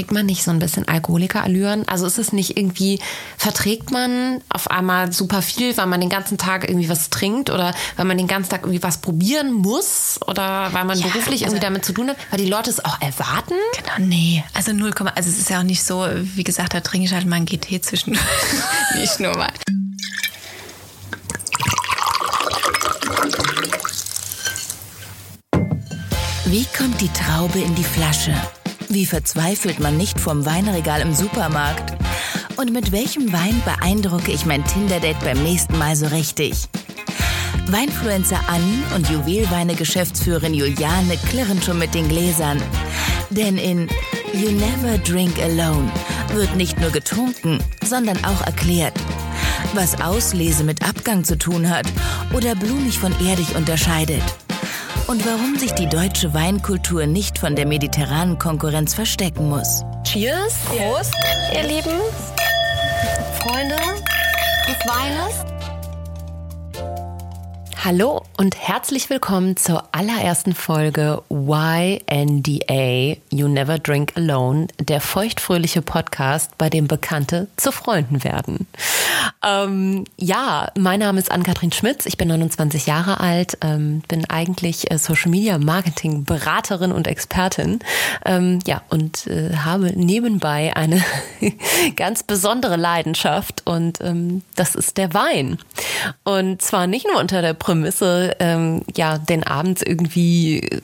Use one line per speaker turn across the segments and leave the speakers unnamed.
kriegt man nicht so ein bisschen Alkoholikerallüren? Also ist es nicht irgendwie, verträgt man auf einmal super viel, weil man den ganzen Tag irgendwie was trinkt oder weil man den ganzen Tag irgendwie was probieren muss oder weil man ja, beruflich also, irgendwie damit zu tun hat, weil die Leute es auch erwarten?
Genau, nee. Also 0, also es ist ja auch nicht so, wie gesagt, da trinke ich halt mal ein GT zwischen. nicht nur mal.
Wie kommt die Traube in die Flasche? Wie verzweifelt man nicht vom Weinregal im Supermarkt? Und mit welchem Wein beeindrucke ich mein Tinder-Date beim nächsten Mal so richtig? Weinfluencer Anni und Juwelweine-Geschäftsführerin Juliane klirren schon mit den Gläsern. Denn in You Never Drink Alone wird nicht nur getrunken, sondern auch erklärt, was Auslese mit Abgang zu tun hat oder blumig von erdig unterscheidet und warum sich die deutsche Weinkultur nicht von der mediterranen Konkurrenz verstecken muss.
Cheers, Prost, ihr Lieben, Freunde des Weines. Hallo und herzlich willkommen zur allerersten Folge YNDA You Never Drink Alone, der feuchtfröhliche Podcast, bei dem Bekannte zu Freunden werden. Ähm, ja, mein Name ist Ann-Kathrin Schmitz, ich bin 29 Jahre alt, ähm, bin eigentlich äh, Social Media Marketing Beraterin und Expertin. Ähm, ja, und äh, habe nebenbei eine ganz besondere Leidenschaft und ähm, das ist der Wein. Und zwar nicht nur unter der Prämisse, ähm, ja, den Abend irgendwie äh,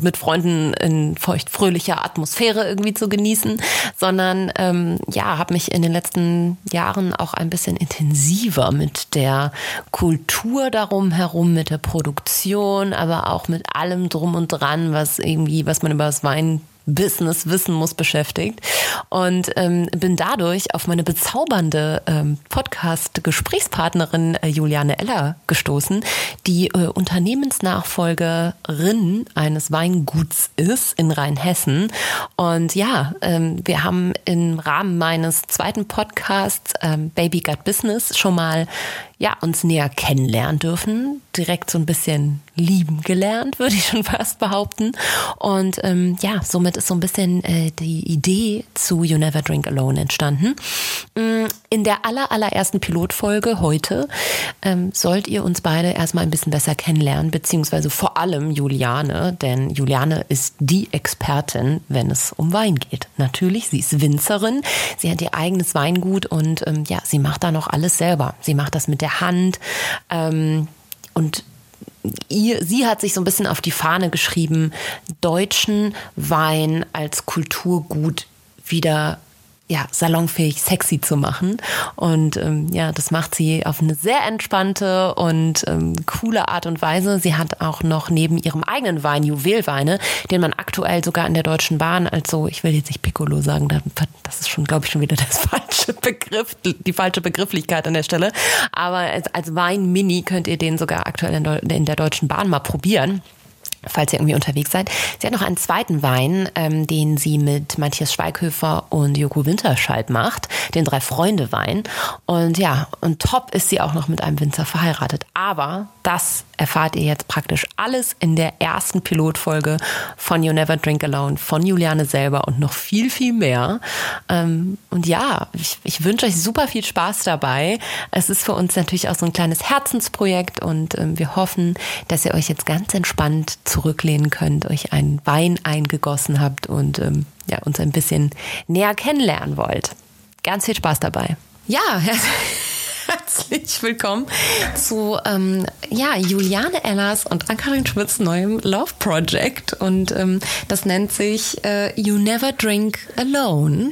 mit Freunden in feuchtfröhlicher Atmosphäre irgendwie zu genießen, sondern ähm, ja, habe mich in den letzten Jahren auch ein bisschen intensiver mit der Kultur darum herum, mit der Produktion, aber auch mit allem drum und dran, was irgendwie, was man über das Wein Business wissen muss beschäftigt und ähm, bin dadurch auf meine bezaubernde ähm, Podcast-Gesprächspartnerin äh, Juliane Eller gestoßen, die äh, Unternehmensnachfolgerin eines Weinguts ist in Rheinhessen. Und ja, ähm, wir haben im Rahmen meines zweiten Podcasts ähm, Baby Gut Business schon mal ja, uns näher kennenlernen dürfen, direkt so ein bisschen lieben gelernt, würde ich schon fast behaupten. Und ähm, ja, somit ist so ein bisschen äh, die Idee zu You Never Drink Alone entstanden. Mm, in der aller, allerersten Pilotfolge heute ähm, sollt ihr uns beide erstmal ein bisschen besser kennenlernen, beziehungsweise vor allem Juliane, denn Juliane ist die Expertin, wenn es um Wein geht. Natürlich, sie ist Winzerin, sie hat ihr eigenes Weingut und ähm, ja, sie macht da noch alles selber. Sie macht das mit der der Hand. Ähm, und ihr, sie hat sich so ein bisschen auf die Fahne geschrieben, deutschen Wein als Kulturgut wieder ja, salonfähig sexy zu machen. Und ähm, ja, das macht sie auf eine sehr entspannte und ähm, coole Art und Weise. Sie hat auch noch neben ihrem eigenen Wein Juwelweine, den man aktuell sogar in der Deutschen Bahn, also ich will jetzt nicht Piccolo sagen, das ist schon, glaube ich, schon wieder das falsche Begriff, die falsche Begrifflichkeit an der Stelle. Aber als, als Wein Mini könnt ihr den sogar aktuell in, in der Deutschen Bahn mal probieren falls ihr irgendwie unterwegs seid. Sie hat noch einen zweiten Wein, ähm, den sie mit Matthias Schweighöfer und Joko Winterscheid macht, den Drei-Freunde-Wein. Und ja, und top ist sie auch noch mit einem Winzer verheiratet. Aber das erfahrt ihr jetzt praktisch alles in der ersten Pilotfolge von You Never Drink Alone, von Juliane selber und noch viel, viel mehr. Ähm, und ja, ich, ich wünsche euch super viel Spaß dabei. Es ist für uns natürlich auch so ein kleines Herzensprojekt und ähm, wir hoffen, dass ihr euch jetzt ganz entspannt zurücklehnen könnt, euch einen Wein eingegossen habt und ähm, ja, uns ein bisschen näher kennenlernen wollt. Ganz viel Spaß dabei. Ja, herzlich willkommen zu ähm, ja, Juliane Ellers und Ankarin Schmitz neuem Love Project. Und ähm, das nennt sich äh, You Never Drink Alone.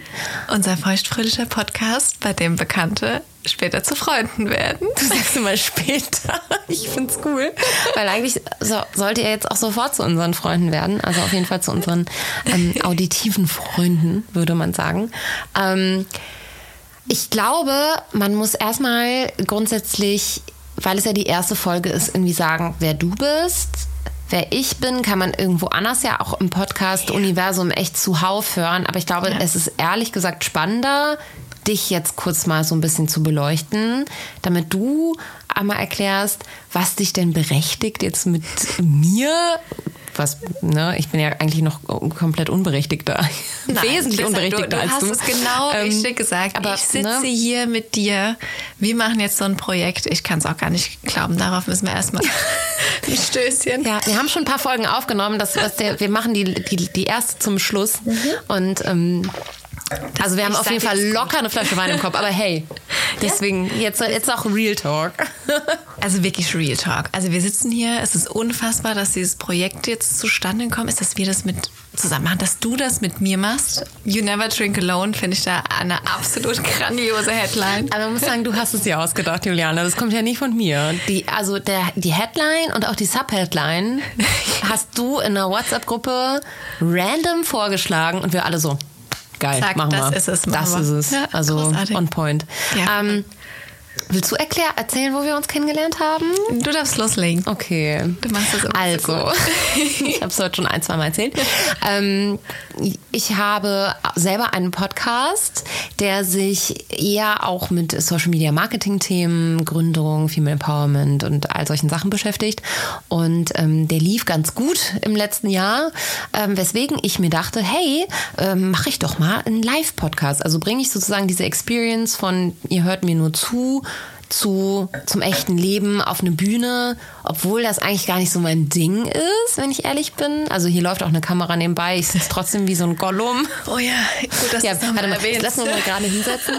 Unser feuchtfröhlicher Podcast, bei dem Bekannte später zu Freunden werden.
Du sagst immer später. Ich find's cool. Weil eigentlich so, sollt ihr jetzt auch sofort zu unseren Freunden werden. Also auf jeden Fall zu unseren ähm, auditiven Freunden, würde man sagen. Ähm, ich glaube, man muss erstmal grundsätzlich, weil es ja die erste Folge ist, irgendwie sagen, wer du bist. Wer ich bin, kann man irgendwo anders ja auch im Podcast-Universum echt zuhauf hören. Aber ich glaube, ja. es ist ehrlich gesagt spannender, dich jetzt kurz mal so ein bisschen zu beleuchten, damit du einmal erklärst, was dich denn berechtigt, jetzt mit mir was, ne, ich bin ja eigentlich noch komplett unberechtigter.
Nein,
Wesentlich unberechtigter
du, du
als
hast
du.
es genau
Ähm,
richtig gesagt.
aber,
ich sitze
ne?
hier mit dir. Wir machen jetzt so ein Projekt. Ich kann es auch gar nicht glauben. Darauf müssen wir erstmal ein Stößchen.
Ja, wir haben schon ein paar Folgen aufgenommen. Das, was der, wir machen die, die, die erste zum Schluss. Und ähm, also wir haben
ich
auf jeden Fall locker eine Flasche Wein im Kopf. Aber hey, deswegen jetzt, jetzt auch Real Talk.
Also wirklich Real Talk. Also wir sitzen hier. Es ist unfassbar, dass dieses Projekt jetzt zustande gekommen ist, dass wir das mit zusammen machen, dass du das mit mir machst. You Never Drink Alone finde ich da eine absolut grandiose Headline.
Aber man muss sagen, du hast es dir ausgedacht, Juliana. Das kommt ja nicht von mir. Die, also der, die Headline und auch die Subheadline hast du in einer WhatsApp-Gruppe random vorgeschlagen und wir alle so. Geil,
Zack,
machen
das
wir.
ist es,
Das ist es.
Ja,
also
großartig.
on point.
Ja.
Ähm, willst du erklären, erzählen, wo wir uns kennengelernt haben?
Du darfst loslegen.
Okay.
Du machst das immer so
Also,
gut.
ich habe es heute schon ein, zwei Mal erzählt. Ähm, ich habe selber einen Podcast, der sich eher auch mit Social Media Marketing Themen, Gründung, Female Empowerment und all solchen Sachen beschäftigt. Und ähm, der lief ganz gut im letzten Jahr, ähm, weswegen ich mir dachte, hey, ähm, mache ich doch mal einen Live-Podcast. Also bringe ich sozusagen diese Experience von, ihr hört mir nur zu, zu zum echten Leben auf eine Bühne, obwohl das eigentlich gar nicht so mein Ding ist, wenn ich ehrlich bin. Also hier läuft auch eine Kamera nebenbei, ich sitze trotzdem wie so ein Gollum.
Oh ja, gut, dass
Ja,
du es nochmal erwähnst.
lass uns mal gerade hinsetzen.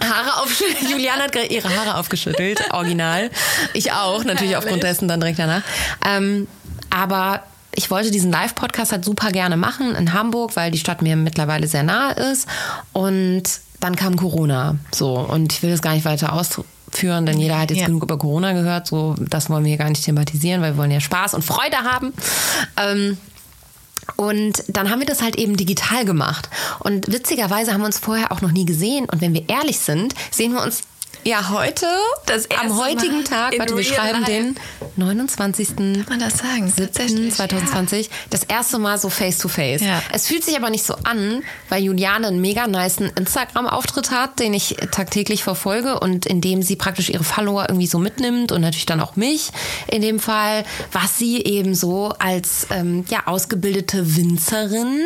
Haare aufgeschüttelt. Juliane hat gerade ihre Haare aufgeschüttelt, original. Ich auch, natürlich aufgrund dessen dann direkt danach. Ähm, aber ich wollte diesen Live-Podcast halt super gerne machen in Hamburg, weil die Stadt mir mittlerweile sehr nahe ist. Und dann kam Corona. So, und ich will das gar nicht weiter ausführen, denn jeder hat jetzt
Ja.
genug über Corona gehört. So, das wollen wir hier gar nicht thematisieren, weil wir wollen ja Spaß und Freude haben. Ähm, und dann haben wir das halt eben digital gemacht. Und witzigerweise haben wir uns vorher auch noch nie gesehen. Und wenn wir ehrlich sind, sehen wir uns ja heute, am heutigen
Mal
Tag, warte, wir schreiben
life.
den 29.
Kann man das sagen?
7.
Tatsächlich,
2020, das erste Mal so face to face.
Ja.
Es fühlt sich aber nicht so an, weil Juliane einen mega niceen Instagram-Auftritt hat, den ich tagtäglich verfolge und in dem sie praktisch ihre Follower irgendwie so mitnimmt und natürlich dann auch mich in dem Fall, was sie eben so als ähm, ja, ausgebildete Winzerin,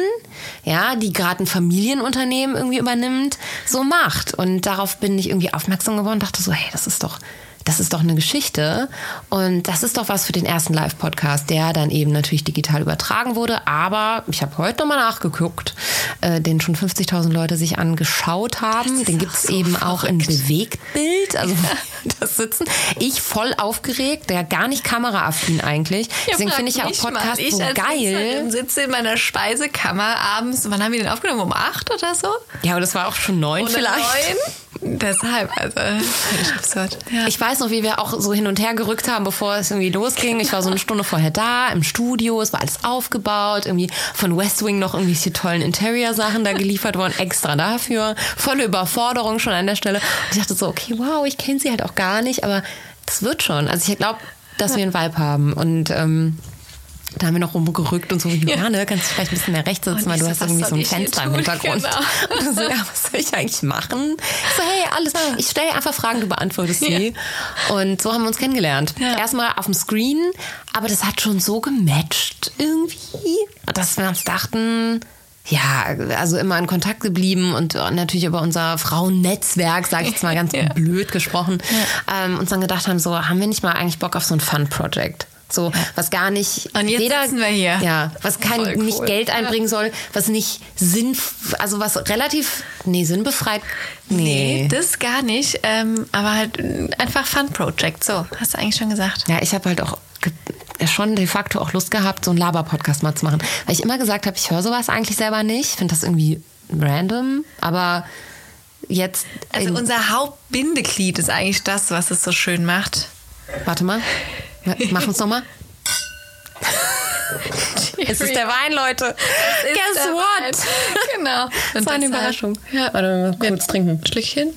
ja, die gerade ein Familienunternehmen irgendwie übernimmt, so macht. Und darauf bin ich irgendwie aufmerksam geworden und dachte so, hey, das ist doch das ist doch eine Geschichte und das ist doch was für den ersten Live-Podcast, der dann eben natürlich digital übertragen wurde. Aber ich habe heute nochmal nachgeguckt, äh, den schon 50.000 Leute sich angeschaut haben. Den gibt es
so
eben auch in
verrückt.
Bewegtbild, also das Sitzen. Ich voll aufgeregt, der gar nicht kameraaffin eigentlich. Deswegen finde ich ja auch. Podcast
ich
so geil.
Winzerin sitze in meiner Speisekammer abends. Wann haben wir den aufgenommen? Um acht oder so?
Ja, aber das war auch schon neun
Oder
vielleicht.
neun? Deshalb, also völlig absurd. Ja.
Ich weiß noch, wie wir auch so hin und her gerückt haben, bevor es irgendwie losging. Ich war so eine Stunde vorher da im Studio, es war alles aufgebaut, irgendwie von West Wing noch irgendwelche tollen Interior-Sachen da geliefert worden, extra dafür. Volle Überforderung schon an der Stelle. Und ich dachte so, okay, wow, ich kenne sie halt auch gar nicht, aber das wird schon. Also ich glaube, dass wir einen Vibe haben und ähm, da haben wir noch rumgerückt und so, Johanne, kannst du vielleicht ein bisschen mehr rechts sitzen, weil du hast irgendwie so ein Fenster im? Hintergrund.
Genau.
Und so, ja, was soll ich eigentlich machen? Ich so, hey, alles, ich stelle einfach Fragen, du beantwortest sie. Und so haben wir uns kennengelernt.
Ja.
Erstmal auf dem Screen, aber das hat schon so gematcht irgendwie, dass wir uns dachten, ja, also immer in Kontakt geblieben und natürlich über unser Frauennetzwerk, sage ich jetzt mal ganz
Ja.
blöd gesprochen, ähm, uns dann gedacht haben, so, haben wir nicht mal eigentlich Bock auf so ein Fun-Project? So, was gar nicht.
Und jetzt sitzen wir hier.
Ja, was kein,
Voll
nicht
cool.
Geld einbringen soll, was nicht Sinn, also was relativ, nee, sinnbefreit,
Nee,
nee.
das gar nicht. Ähm, aber halt einfach Fun Project. So, hast du eigentlich schon gesagt.
Ja, ich habe halt auch schon de facto auch Lust gehabt, so einen Laber-Podcast mal zu machen. Weil ich immer gesagt habe, ich höre sowas eigentlich selber nicht. Ich finde das irgendwie random, aber jetzt.
Also unser Hauptbindeglied ist eigentlich das, was es so schön macht.
warte mal. Mach uns nochmal. Es ist der Wein, Leute. Guess what?
Wein. Genau.
Das war eine Überraschung.
Ja.
Warte mal, kurz trinken.
Schlückchen.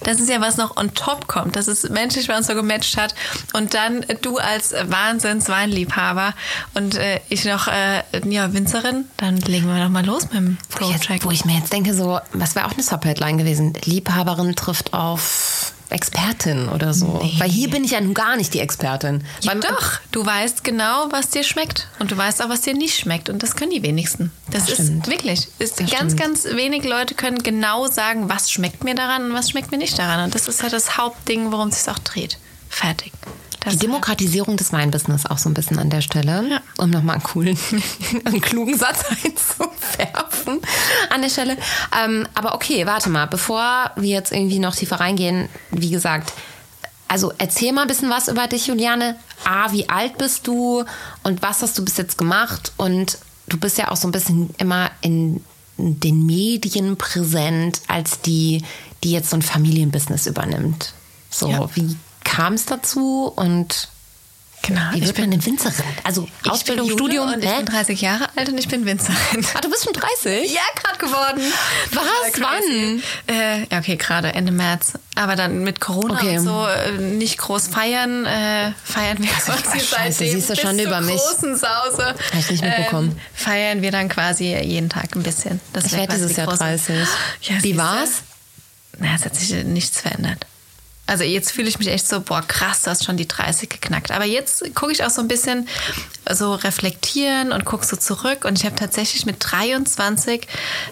Das ist ja, was noch on top kommt, dass es menschlich bei uns so gematcht hat. Und dann du als Wahnsinns-Weinliebhaber und äh, ich noch äh, ja, Winzerin, dann legen wir doch mal los mit dem
Jetzt,
Project.
wo ich mir jetzt denke, so, was wäre auch eine Subheadline gewesen? Liebhaberin trifft auf Expertin oder so.
Nee.
Weil hier bin ich ja nun gar nicht die Expertin.
Ja,
Beim-
doch, du weißt genau, was dir schmeckt. Und du weißt auch, was dir nicht schmeckt. Und das können die wenigsten. Das,
Das
ist
stimmt.
wirklich. Ist
Das
ganz,
stimmt.
ganz wenig Leute können genau sagen, was schmeckt mir daran und was schmeckt mir nicht daran. Und das ist ja das Hauptding, worum es sich auch dreht. Fertig.
Die
Das
Demokratisierung des Weinbusiness auch so ein bisschen an der Stelle,
Ja.
um nochmal einen coolen, einen klugen Satz einzuwerfen an der Stelle. Ähm, aber okay, warte mal, bevor wir jetzt irgendwie noch tiefer reingehen, wie gesagt, also erzähl mal ein bisschen was über dich, Juliane. A, wie alt bist du und was hast du bis jetzt gemacht? Und du bist ja auch so ein bisschen immer in den Medien präsent als die, die jetzt so ein Familienbusiness übernimmt. So,
Ja.
wie kam es dazu und
Genau.
wie
Ich
wird
bin,
man denn Winzerin? Also
ich
Ausbildung,
bin
Studium,
Und ich bin 30 Jahre alt und ich bin Winzerin.
Ah, du bist schon 30?
Ja, gerade geworden.
Was?
Crazy. Äh, ja, okay, gerade Ende März. Aber dann mit Corona
Okay.
und so äh, nicht groß feiern. Äh, feiern wir quasi
Scheiße,
seitdem
siehst du
bis
schon
zur
über mich.
großen Sause.
Hab ich nicht mitbekommen.
Ähm, feiern wir dann quasi jeden Tag ein bisschen. Das
Ich werde
quasi
dieses
die
Jahr
große-
30.
Ja,
Wie war's?
Na, es hat sich nichts verändert. Also jetzt fühle ich mich echt so, boah, krass, du hast schon die 30 geknackt. Aber jetzt gucke ich auch so ein bisschen so reflektieren und gucke so zurück. Und ich habe tatsächlich mit 23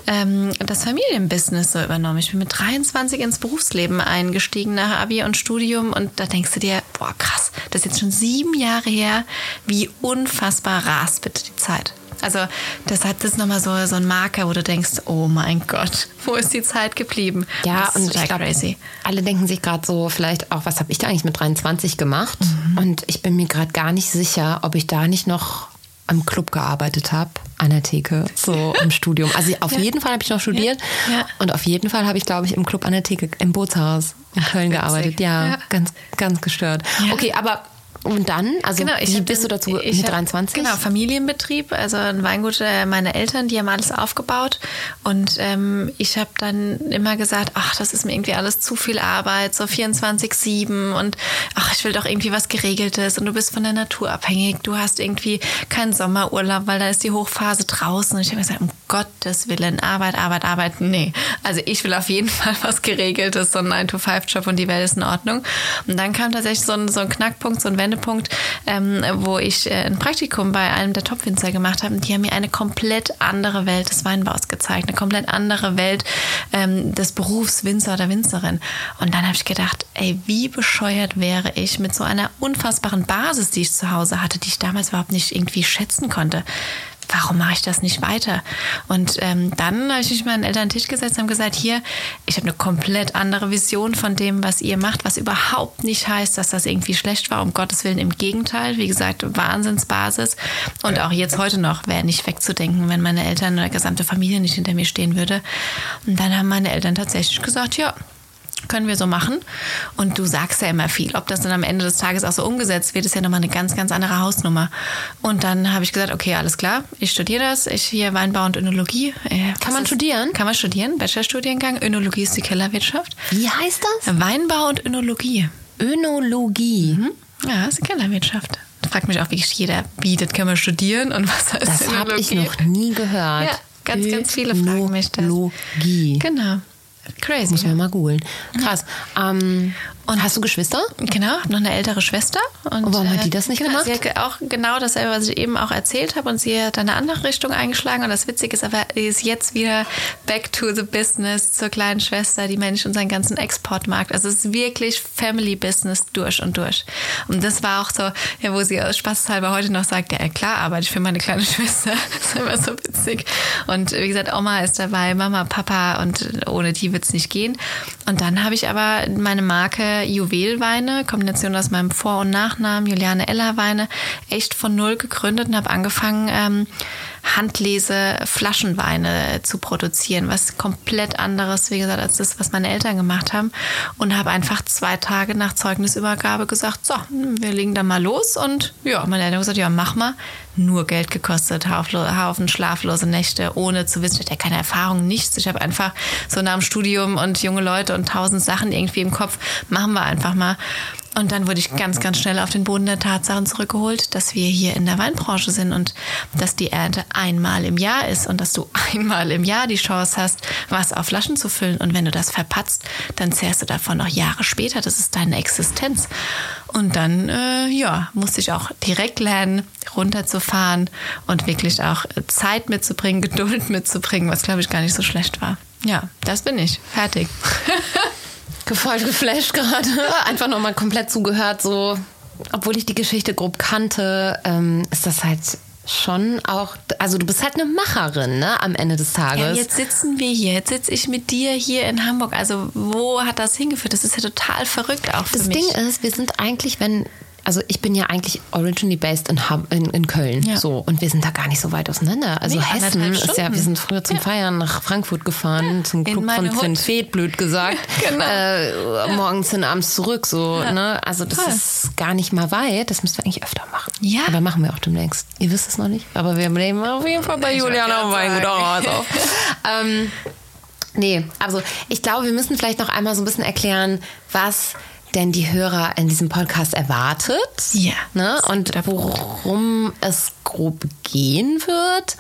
ähm, das Familienbusiness so übernommen. Ich bin mit 23 ins Berufsleben eingestiegen nach Abi und Studium. Und da denkst du dir, boah, krass, das ist jetzt schon sieben Jahre her. Wie unfassbar rast bitte die Zeit. Also das ist nochmal so, so ein Marker, wo du denkst, oh mein Gott, wo ist die Zeit geblieben?
Ja,
Das ist
und ich glaube,
crazy.
alle denken sich gerade so, vielleicht auch, was habe ich da eigentlich mit 23 gemacht?
Mhm.
Und ich bin mir gerade gar nicht sicher, ob ich da nicht noch im Club gearbeitet habe, an der Theke, so im Studium. Also auf jeden Fall habe ich noch studiert
Ja. Ja.
und auf jeden Fall habe ich, glaube ich, im Club an der Theke im Bootshaus in Köln
witzig.
gearbeitet. Ja,
Ja.
ganz, ganz gestört.
Ja.
Okay, aber und dann, also wie
hab
bist du dazu
ich
mit
hab-
23?
Genau, Familienbetrieb, also ein Weingut, äh, meine Eltern, die haben alles aufgebaut. Und ähm, ich habe dann immer gesagt, ach, das ist mir irgendwie alles zu viel Arbeit, so 24-7 und ach, ich will doch irgendwie was Geregeltes und du bist von der Natur abhängig, du hast irgendwie keinen Sommerurlaub, weil da ist die Hochphase draußen. Und ich habe gesagt, um Gottes Willen, Arbeit, Arbeit, Arbeit, nee. Also ich will auf jeden Fall was Geregeltes, so ein 9-to-5-Job und die Welt ist in Ordnung. Und dann kam tatsächlich so ein, so ein Knackpunkt, so ein Wendepunkt, ähm, wo ich äh, ein Praktikum bei einem der Top-Winzer gemacht habe. Und die haben mir eine komplett andere Welt des Weinbaus gezeigt, eine komplett andere Welt ähm, des Berufs Winzer oder Winzerin. Und dann habe ich gedacht, ey, wie bescheuert wäre ich mit so einer unfassbaren Basis, die ich zu Hause hatte, die ich damals überhaupt nicht irgendwie schätzen konnte warum mache ich das nicht weiter? Und ähm, dann habe ich mich Eltern an den Tisch gesetzt und gesagt, hier, ich habe eine komplett andere Vision von dem, was ihr macht, was überhaupt nicht heißt, dass das irgendwie schlecht war, um Gottes Willen, im Gegenteil. Wie gesagt, Wahnsinnsbasis. Und auch jetzt heute noch wäre nicht wegzudenken, wenn meine Eltern oder gesamte Familie nicht hinter mir stehen würde. Und dann haben meine Eltern tatsächlich gesagt, ja, können wir so machen. Und du sagst ja immer viel. Ob das dann am Ende des Tages auch so umgesetzt wird, ist ja nochmal eine ganz, ganz andere Hausnummer. Und dann habe ich gesagt, okay, alles klar, ich studiere das. Ich hier Weinbau und Önologie. Äh, was
man
ist-
studieren?
Kann man studieren, Bachelorstudiengang. Önologie ist die Kellerwirtschaft.
Wie heißt das?
Weinbau und Önologie.
Önologie.
Hm? Ja, ist die Kellerwirtschaft. Fragt mich auch wirklich jeder, wie, das kann man studieren und was heißt
Das habe ich noch nie gehört.
Ja, ganz, ganz viele fragen mich das.
Önologie.
Genau. Crazy.
Muss man mal googeln. Krass. Ähm, und hast du Geschwister?
Genau, habe noch eine ältere Schwester. Und,
Und warum hat die das nicht
genau,
gemacht?
Sie hat auch genau dasselbe, was ich eben auch erzählt habe. Und sie hat eine andere Richtung eingeschlagen. Und das Witzige ist aber, sie ist jetzt wieder back to the business zur kleinen Schwester, die managt unseren ganzen Exportmarkt. Also es ist wirklich Family Business durch und durch. Und das war auch so, ja, wo sie aus spaßhalber heute noch sagt, ja klar, arbeite ich für meine kleine Schwester. Das ist immer so witzig. Und wie gesagt, Oma ist dabei, Mama, Papa und ohne die wird es nicht gehen. Und dann habe ich aber meine Marke Juwelweine, Kombination aus meinem Vor- und Nachnamen, Juliane Eller Weine, echt von null gegründet und habe angefangen, ähm, Handlese Flaschenweine zu produzieren, was komplett anderes, wie gesagt, als das, was meine Eltern gemacht haben. Und habe einfach zwei Tage nach Zeugnisübergabe gesagt, so, wir legen da mal los. Und ja, meine Eltern haben gesagt, ja, mach mal. Nur Geld gekostet, Haufen schlaflose Nächte, ohne zu wissen, ich hatte keine Erfahrung, nichts. Ich habe einfach so nach dem Studium und junge Leute und tausend Sachen irgendwie im Kopf, machen wir einfach mal. Und dann wurde ich ganz, ganz schnell auf den Boden der Tatsachen zurückgeholt, dass wir hier in der Weinbranche sind und dass die Ernte einmal im Jahr ist und dass du einmal im Jahr die Chance hast, was auf Flaschen zu füllen. Und wenn du das verpatzt, dann zehrst du davon noch Jahre später. Das ist deine Existenz. Und dann, äh, ja, musste ich auch direkt lernen, runterzufahren und wirklich auch Zeit mitzubringen, Geduld mitzubringen, was glaube ich gar nicht so schlecht war. Ja, das bin ich. Fertig.
voll geflasht gerade. Einfach nochmal komplett zugehört, so, obwohl ich die Geschichte grob kannte, ähm, ist das halt schon auch, also du bist halt eine Macherin, ne, am Ende des Tages. Ja,
jetzt sitzen wir hier, jetzt sitze ich mit dir hier in Hamburg. Also wo hat das hingeführt? Das ist ja total verrückt auch für
das
mich.
Das Ding ist, wir sind eigentlich, wenn also ich bin ja eigentlich originally based in, in, in Köln. Ja. So. Und wir sind da gar nicht so weit auseinander. Also nee, Hessen ist ja, wir sind früher zum ja. Feiern nach Frankfurt gefahren, ja. zum Club von Finn Fed, blöd gesagt. genau. äh, morgens hin, abends zurück. So, ne? Also das Voll. ist gar nicht mal weit. Das müssten wir eigentlich öfter machen. Ja. Aber machen wir auch demnächst. Ihr wisst es noch nicht. Aber wir nehmen auf jeden Fall bei Juliana Weingut auch was auf. ähm, nee, also ich glaube, wir müssen vielleicht noch einmal so ein bisschen erklären, was denn die Hörer in diesem Podcast erwartet.
Ja.
Ne? Und worum es grob gehen wird.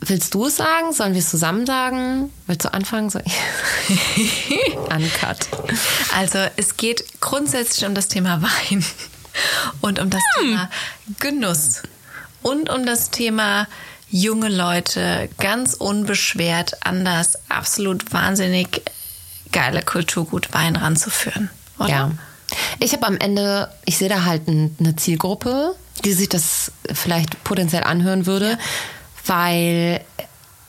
Willst du es sagen? Sollen wir es zusammen sagen? Willst du anfangen? Ich? Uncut.
Also es geht grundsätzlich um das Thema Wein und um das hm. Thema Genuss und um das Thema junge Leute ganz unbeschwert an das absolut wahnsinnig geile Kulturgut Wein ranzuführen.
Oder? Ja. Ich habe am Ende, ich sehe da halt eine Zielgruppe, die sich das vielleicht potenziell anhören würde, ja. weil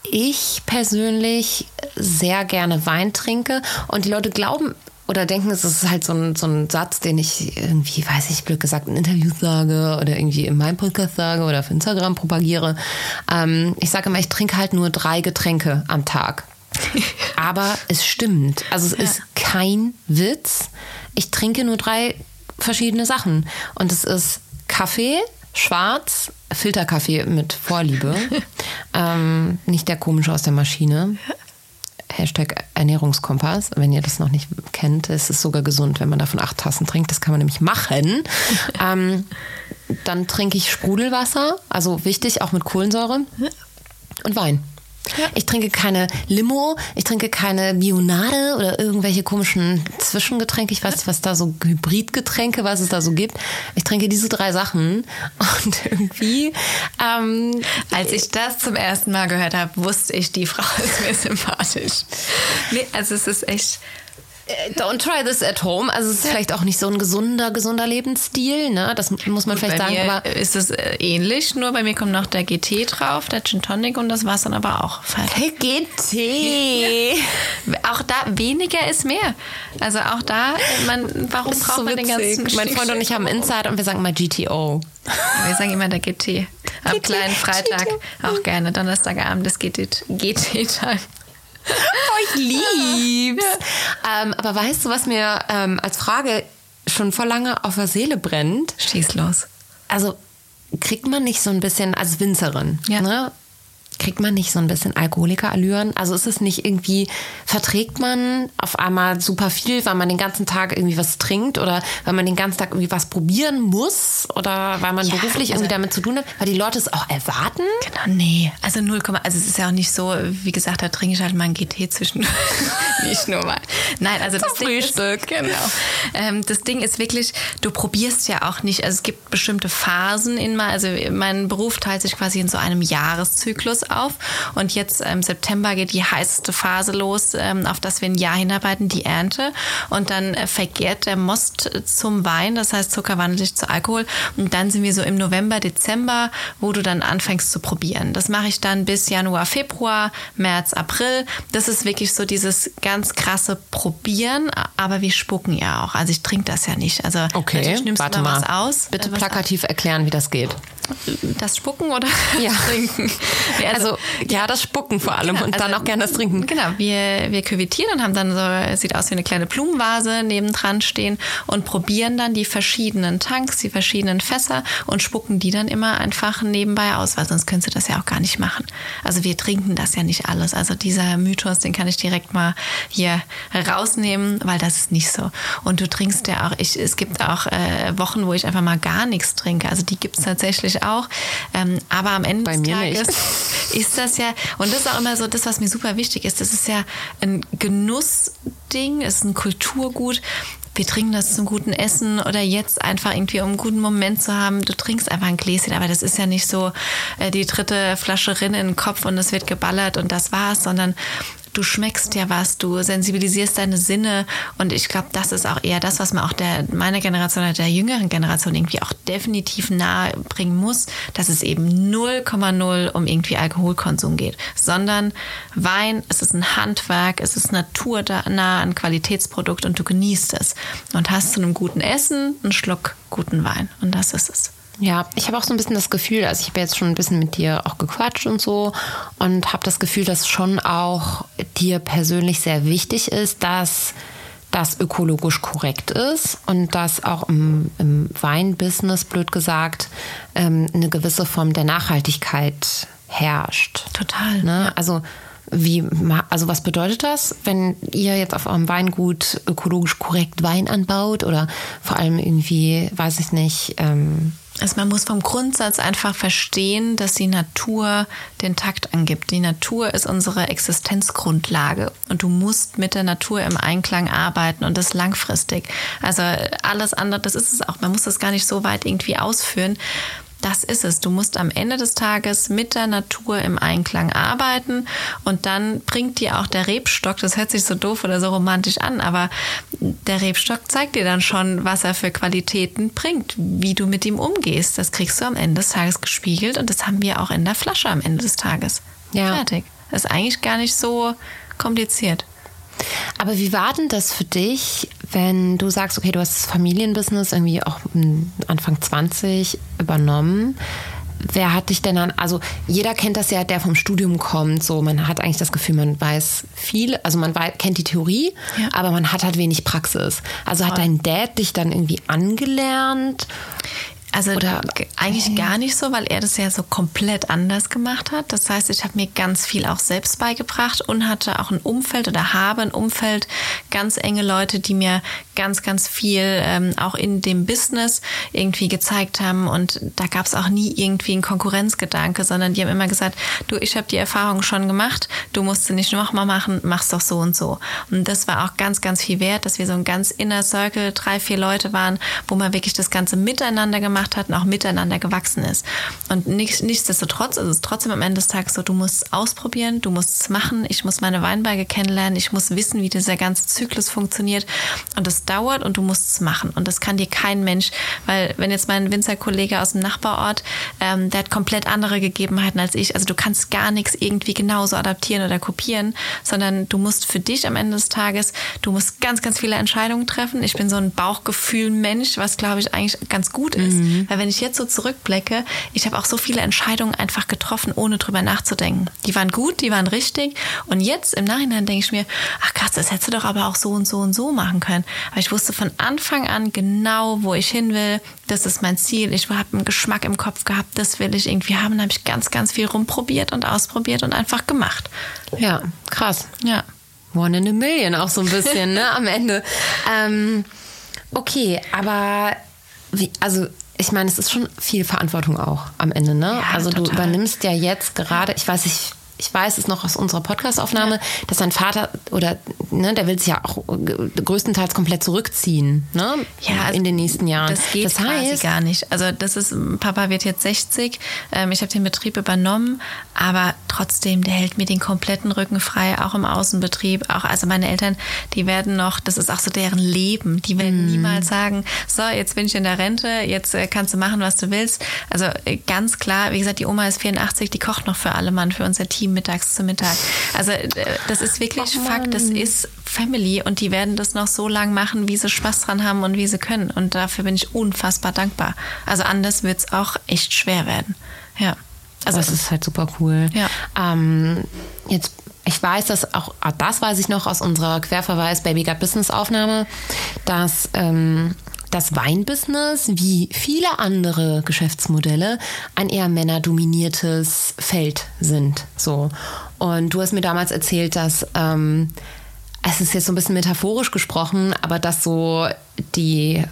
ich persönlich sehr gerne Wein trinke und die Leute glauben oder denken, es ist halt so ein, so ein Satz, den ich irgendwie, weiß ich, blöd gesagt, in Interviews sage oder irgendwie in meinem Podcast sage oder auf Instagram propagiere. Ähm, ich sage immer, ich trinke halt nur drei Getränke am Tag. Aber es stimmt. Also es ja. ist kein Witz. Ich trinke nur drei verschiedene Sachen. Und es ist Kaffee, schwarz, Filterkaffee mit Vorliebe. ähm, nicht der komische aus der Maschine. Hashtag Ernährungskompass. Wenn ihr das noch nicht kennt, es ist sogar gesund, wenn man davon acht Tassen trinkt. Das kann man nämlich machen. ähm, dann trinke ich Sprudelwasser, also wichtig, auch mit Kohlensäure. Und Wein. Ja. Ich trinke keine Limo, ich trinke keine Bionade oder irgendwelche komischen Zwischengetränke. Ich weiß nicht, was da so Hybridgetränke, was es da so gibt. Ich trinke diese drei Sachen und irgendwie.
Ähm, Als ich das zum ersten Mal gehört habe, wusste ich, die Frau ist mir sympathisch. Nee, also es ist echt
don't try this at home. Also es ist vielleicht auch nicht so ein gesunder, gesunder Lebensstil, ne? Das muss man Gut, vielleicht sagen.
aber ist es äh, ähnlich, nur bei mir kommt noch der GT drauf, der Gin Tonic und das war es dann aber auch.
Der GT!
Ja. Auch da weniger ist mehr. Also auch da, man, warum braucht so man den ganzen
Mein Freund und ich haben Inside und wir sagen mal GTO.
Wir sagen immer der GT. Am GT, kleinen Freitag GT. auch gerne. Donnerstagabend das GT-Tag.
oh, ich lieb's. Ja. Ähm, aber weißt du, was mir ähm, als Frage schon vor lange auf der Seele brennt?
Schieß los.
Also kriegt man nicht so ein bisschen als Winzerin, ja. ne? Kriegt man nicht so ein bisschen Alkoholikerallüren? Also ist es nicht irgendwie, verträgt man auf einmal super viel, weil man den ganzen Tag irgendwie was trinkt oder weil man den ganzen Tag irgendwie was probieren muss oder weil man ja, beruflich also, irgendwie damit zu tun hat, weil die Leute es auch erwarten?
Genau, nee. Also 0, also es ist ja auch nicht so, wie gesagt, da trinke ich halt mal ein GT zwischen. nicht nur mal. Nein, also das, das Frühstück. Ist, genau. Ähm, das Ding ist wirklich, du probierst ja auch nicht, also es gibt bestimmte Phasen in mal, also mein Beruf teilt sich quasi in so einem Jahreszyklus auf. Und jetzt im September geht die heißeste Phase los, ähm, auf das wir ein Jahr hinarbeiten, die Ernte. Und dann äh, vergärt der Most zum Wein, das heißt Zucker wandelt sich zu Alkohol. Und dann sind wir so im November, Dezember, wo du dann anfängst zu probieren. Das mache ich dann bis Januar, Februar, März, April. Das ist wirklich so dieses ganz krasse Probieren, aber wir spucken ja auch. Also ich trinke das ja nicht. Also
okay, warte mal. aus.
Bitte
plakativ erklären, wie das geht.
Das Spucken oder
Ja.
das Trinken? Nee,
Also, ja, das Spucken vor allem
Genau,
und dann
also-
auch gerne das Trinken.
Genau, wir, wir küvetieren und haben dann so, sieht aus wie eine kleine Blumenvase nebendran stehen und probieren dann die verschiedenen Tanks, die verschiedenen Fässer und spucken die dann immer einfach nebenbei aus, weil sonst könntest du das ja auch gar nicht machen. Also wir trinken das ja nicht alles. Also dieser Mythos, den kann ich direkt mal hier rausnehmen, weil das ist nicht so. Und du trinkst ja auch, ich, es gibt auch äh, Wochen, wo ich einfach mal gar nichts trinke. Also die gibt es tatsächlich auch. Ähm, aber am Ende
Bei
des Tages
nicht.
ist das ja, und das ist auch immer so das, was mir super wichtig ist, das ist ja ein Genussding, es ist ein Kulturgut. Wir trinken das zum guten Essen oder jetzt einfach irgendwie, um einen guten Moment zu haben. Du trinkst einfach ein Gläschen, aber das ist ja nicht so äh, die dritte Flasche Rin in den Kopf und es wird geballert und das war's, sondern du schmeckst ja was, du sensibilisierst deine Sinne und ich glaube, das ist auch eher das, was man auch der meiner Generation oder der jüngeren Generation irgendwie auch definitiv nahe bringen muss, dass es eben 0,0 um irgendwie Alkoholkonsum geht, sondern Wein, es ist ein Handwerk, es ist naturnah, ein Qualitätsprodukt und du genießt es und hast zu einem guten Essen einen Schluck guten Wein und das ist es.
Ja, ich habe auch so ein bisschen das Gefühl, also ich habe jetzt schon ein bisschen mit dir auch gequatscht und so und habe das Gefühl, dass schon auch dir persönlich sehr wichtig ist, dass das ökologisch korrekt ist und dass auch im, im Weinbusiness, blöd gesagt, ähm, eine gewisse Form der Nachhaltigkeit herrscht.
Total.
Ne? Also wie, also was bedeutet das, wenn ihr jetzt auf eurem Weingut ökologisch korrekt Wein anbaut oder vor allem irgendwie, weiß ich nicht, ähm,
Also man muss vom Grundsatz einfach verstehen, dass die Natur den Takt angibt. Die Natur ist unsere Existenzgrundlage und du musst mit der Natur im Einklang arbeiten und das langfristig. Also alles andere, das ist es auch. Man muss das gar nicht so weit irgendwie ausführen. Das ist es. Du musst am Ende des Tages mit der Natur im Einklang arbeiten und dann bringt dir auch der Rebstock, das hört sich so doof oder so romantisch an, aber der Rebstock zeigt dir dann schon, was er für Qualitäten bringt, wie du mit ihm umgehst. Das kriegst du am Ende des Tages gespiegelt und das haben wir auch in der Flasche am Ende des Tages.
Ja.
Fertig. Das ist eigentlich gar nicht so kompliziert.
Aber wie war denn das für dich, wenn du sagst, okay, du hast das Familienbusiness irgendwie auch Anfang 20 übernommen? Wer hat dich denn dann, also jeder kennt das ja, der vom Studium kommt, so man hat eigentlich das Gefühl, man weiß viel, also man wei- kennt die Theorie,
Ja.
aber man hat halt wenig Praxis. Also hat dein Dad dich dann irgendwie angelernt?
Also
Oder-
eigentlich gar nicht so, weil er das ja so komplett anders gemacht hat. Das heißt, ich habe mir ganz viel auch selbst beigebracht und hatte auch ein Umfeld oder habe ein Umfeld, ganz enge Leute, die mir ganz, ganz viel ähm, auch in dem Business irgendwie gezeigt haben. Und da gab es auch nie irgendwie einen Konkurrenzgedanke, sondern die haben immer gesagt, du, ich habe die Erfahrung schon gemacht, du musst sie nicht nochmal machen, mach's doch so und so. Und das war auch ganz, ganz viel wert, dass wir so ein ganz inner Circle, drei, vier Leute waren, wo man wirklich das Ganze miteinander gemacht hat und auch miteinander gewachsen ist. Und nicht, nichtsdestotrotz ist es trotzdem am Ende des Tages so, du musst es ausprobieren, du musst es machen, ich muss meine Weinberge kennenlernen, ich muss wissen, wie dieser ganze Zyklus funktioniert. Und das dauert und du musst es machen. Und das kann dir kein Mensch, weil wenn jetzt mein Winzerkollege aus dem Nachbarort, ähm, der hat komplett andere Gegebenheiten als ich. Also du kannst gar nichts irgendwie genauso adaptieren oder kopieren, sondern du musst für dich am Ende des Tages, du musst ganz, ganz viele Entscheidungen treffen. Ich bin so ein Bauchgefühl-Mensch, was glaube ich eigentlich ganz gut ist. Weil wenn ich jetzt so zurückblicke, ich habe auch so viele Entscheidungen einfach getroffen, ohne drüber nachzudenken. Die waren gut, die waren richtig. Und jetzt im Nachhinein denke ich mir, ach krass, das hättest du doch aber auch so und so und so machen können. Aber ich wusste von Anfang an genau, wo ich hin will. Das ist mein Ziel. Ich habe einen Geschmack im Kopf gehabt, das will ich irgendwie haben. Da habe ich ganz, ganz viel rumprobiert und ausprobiert und einfach gemacht.
Ja, krass.
Ja.
One in a Million auch so ein bisschen, ne, am Ende. Ähm, okay, aber wie, also ich meine, es ist schon viel Verantwortung auch am Ende, ne?
Ja,
also du
total.
übernimmst ja jetzt gerade, ich weiß, ich, ich weiß es noch aus unserer Podcastaufnahme, dass dein Vater oder ne, der will sich ja auch äh, größtenteils komplett zurückziehen, ne?
Ja, also
in den nächsten Jahren.
Das geht
das
quasi
heißt,
gar nicht. Also das ist, Papa wird jetzt 60. Ähm, ich habe den Betrieb übernommen, aber trotzdem, der hält mir den kompletten Rücken frei, auch im Außenbetrieb. Auch also meine Eltern, die werden noch, das ist auch so deren Leben. Die werden
Mhm.
niemals sagen, so jetzt bin ich in der Rente, jetzt äh, kannst du machen, was du willst. Also äh, ganz klar, wie gesagt, die Oma ist 84, die kocht noch für alle Mann, für unser Team mittags zu Mittag. Also äh, das ist wirklich
Oh
Fakt. Das ist Family und die werden das noch so lang machen, wie sie Spaß dran haben und wie sie können. Und dafür bin ich unfassbar dankbar. Also anders wird es auch echt schwer werden. Ja.
Also das ist halt super cool.
Ja.
Ähm, jetzt, ich weiß, dass auch, auch das weiß ich noch aus unserer Querverweis Baby Got Business Aufnahme, dass ähm, das Weinbusiness wie viele andere Geschäftsmodelle ein eher männerdominiertes Feld sind. So. Und du hast mir damals erzählt, dass ähm, es ist jetzt so ein bisschen metaphorisch gesprochen, aber dass so die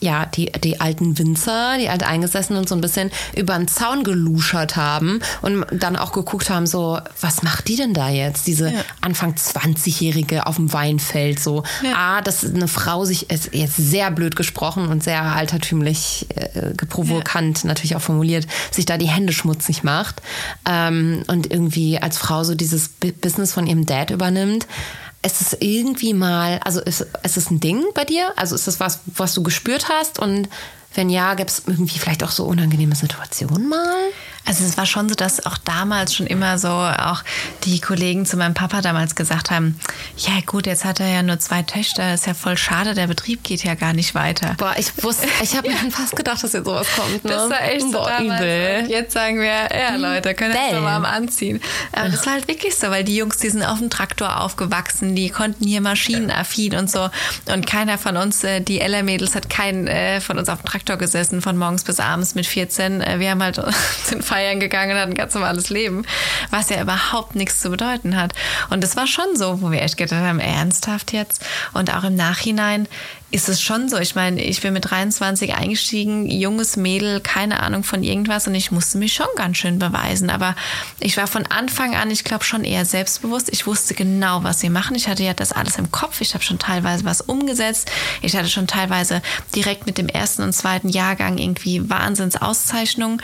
ja, die, die alten Winzer, die alteingesessenen so ein bisschen über den Zaun geluschert haben und dann auch geguckt haben, so, was macht die denn da jetzt? Diese ja. Anfang 20-Jährige auf dem Weinfeld, so, ja. ah, dass eine Frau sich, ist jetzt sehr blöd gesprochen und sehr altertümlich äh, provokant ja. natürlich auch formuliert, sich da die Hände schmutzig macht ähm, und irgendwie als Frau so dieses Business von ihrem Dad übernimmt ist es irgendwie mal, also ist, ist es ein Ding bei dir? Also ist es was, was du gespürt hast? Und wenn ja, gäbe es irgendwie vielleicht auch so unangenehme Situationen mal?
Also es war schon so, dass auch damals schon immer so auch die Kollegen zu meinem Papa damals gesagt haben, ja gut, jetzt hat er ja nur zwei Töchter, ist ja voll schade, der Betrieb geht ja gar nicht weiter.
Boah, ich wusste, ich habe mir fast gedacht, dass jetzt sowas kommt. Ne?
Das war echt so Boah, übel. Jetzt sagen wir, ja Leute, können wir mal warm anziehen. Aber das war halt wirklich so, weil die Jungs, die sind auf dem Traktor aufgewachsen, die konnten hier maschinenaffin und so und keiner von uns, äh, die Ella-Mädels, hat keinen äh, von uns auf dem Traktor gesessen, von morgens bis abends mit 14. Äh, wir haben halt den feiern gegangen und hatten ein ganz normales Leben, was ja überhaupt nichts zu bedeuten hat. Und das war schon so, wo wir echt gedacht haben, ernsthaft jetzt? Und auch im Nachhinein ist es schon so. Ich meine, ich bin mit 23 eingestiegen, junges Mädel, keine Ahnung von irgendwas und ich musste mich schon ganz schön beweisen. Aber ich war von Anfang an, ich glaube, schon eher selbstbewusst. Ich wusste genau, was sie machen. Ich hatte ja das alles im Kopf. Ich habe schon teilweise was umgesetzt. Ich hatte schon teilweise direkt mit dem ersten und zweiten Jahrgang irgendwie Wahnsinnsauszeichnungen.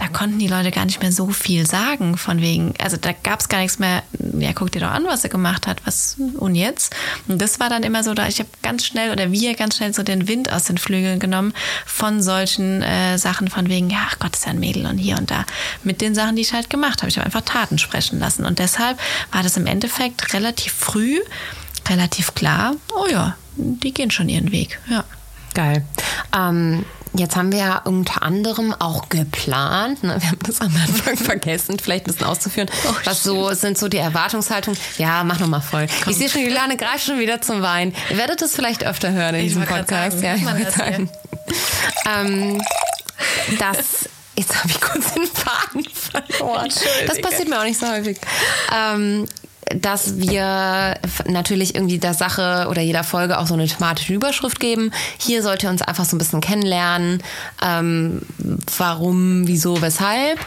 Da konnten die Leute gar nicht mehr so viel sagen, von wegen, also da gab es gar nichts mehr, ja, guck dir doch an, was er gemacht hat, was und jetzt. Und das war dann immer so, da ich habe ganz schnell oder wir ganz schnell so den Wind aus den Flügeln genommen von solchen äh, Sachen von wegen, ja, ach Gott, ist ja ein Mädel und hier und da. Mit den Sachen, die ich halt gemacht habe. Ich habe einfach Taten sprechen lassen. Und deshalb war das im Endeffekt relativ früh, relativ klar, oh ja, die gehen schon ihren Weg. Ja.
Geil. Ähm, Jetzt haben wir ja unter anderem auch geplant, ne, wir haben das am Anfang vergessen, vielleicht ein bisschen auszuführen, oh, was so sind so die Erwartungshaltungen. Ja, mach nochmal voll. Komm. Ich sehe schon, Juliane greift schon wieder zum Wein. Ihr werdet das vielleicht öfter hören in ich diesem Podcast. Sagen, ja, ich wollte sagen. Ähm, das Jetzt habe ich kurz den Faden verloren. Das passiert mir auch nicht so häufig. Ähm, dass wir natürlich irgendwie der Sache oder jeder Folge auch so eine thematische Überschrift geben. Hier sollt ihr uns einfach so ein bisschen kennenlernen, ähm, warum, wieso, weshalb.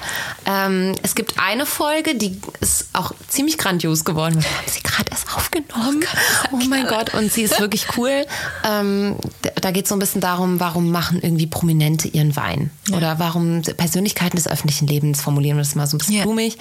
Ähm, es gibt eine Folge, die ist auch ziemlich grandios geworden. Wir haben sie gerade erst aufgenommen. Oh, oh mein Gott, und sie ist wirklich cool. Ähm, da geht es so ein bisschen darum, warum machen irgendwie Prominente ihren Wein? Ja. Oder warum Persönlichkeiten des öffentlichen Lebens formulieren wir das mal so ein bisschen ja. blumig.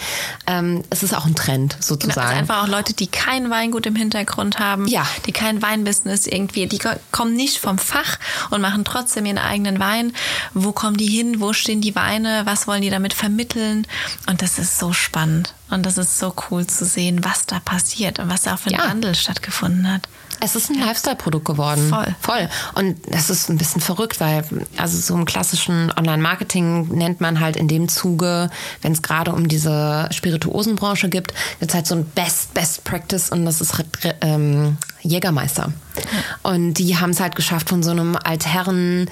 Ähm, es ist auch ein Trend sozusagen.
Einfach auch Leute, die kein Weingut im Hintergrund haben,
ja.
die kein Weinbusiness irgendwie, die kommen nicht vom Fach und machen trotzdem ihren eigenen Wein. Wo kommen die hin? Wo stehen die Weine? Was wollen die damit vermitteln? Und das ist so spannend. Und das ist so cool zu sehen, was da passiert und was da auch für ein ja. Wandel stattgefunden hat.
Es ist ein Lifestyle-Produkt geworden.
Voll.
Voll. Und das ist ein bisschen verrückt, weil also so im klassischen Online-Marketing nennt man halt in dem Zuge, wenn es gerade um diese Spirituosenbranche gibt, jetzt halt so ein Best, Best Practice und das ist ähm, Jägermeister. Und die haben es halt geschafft von so einem Altherren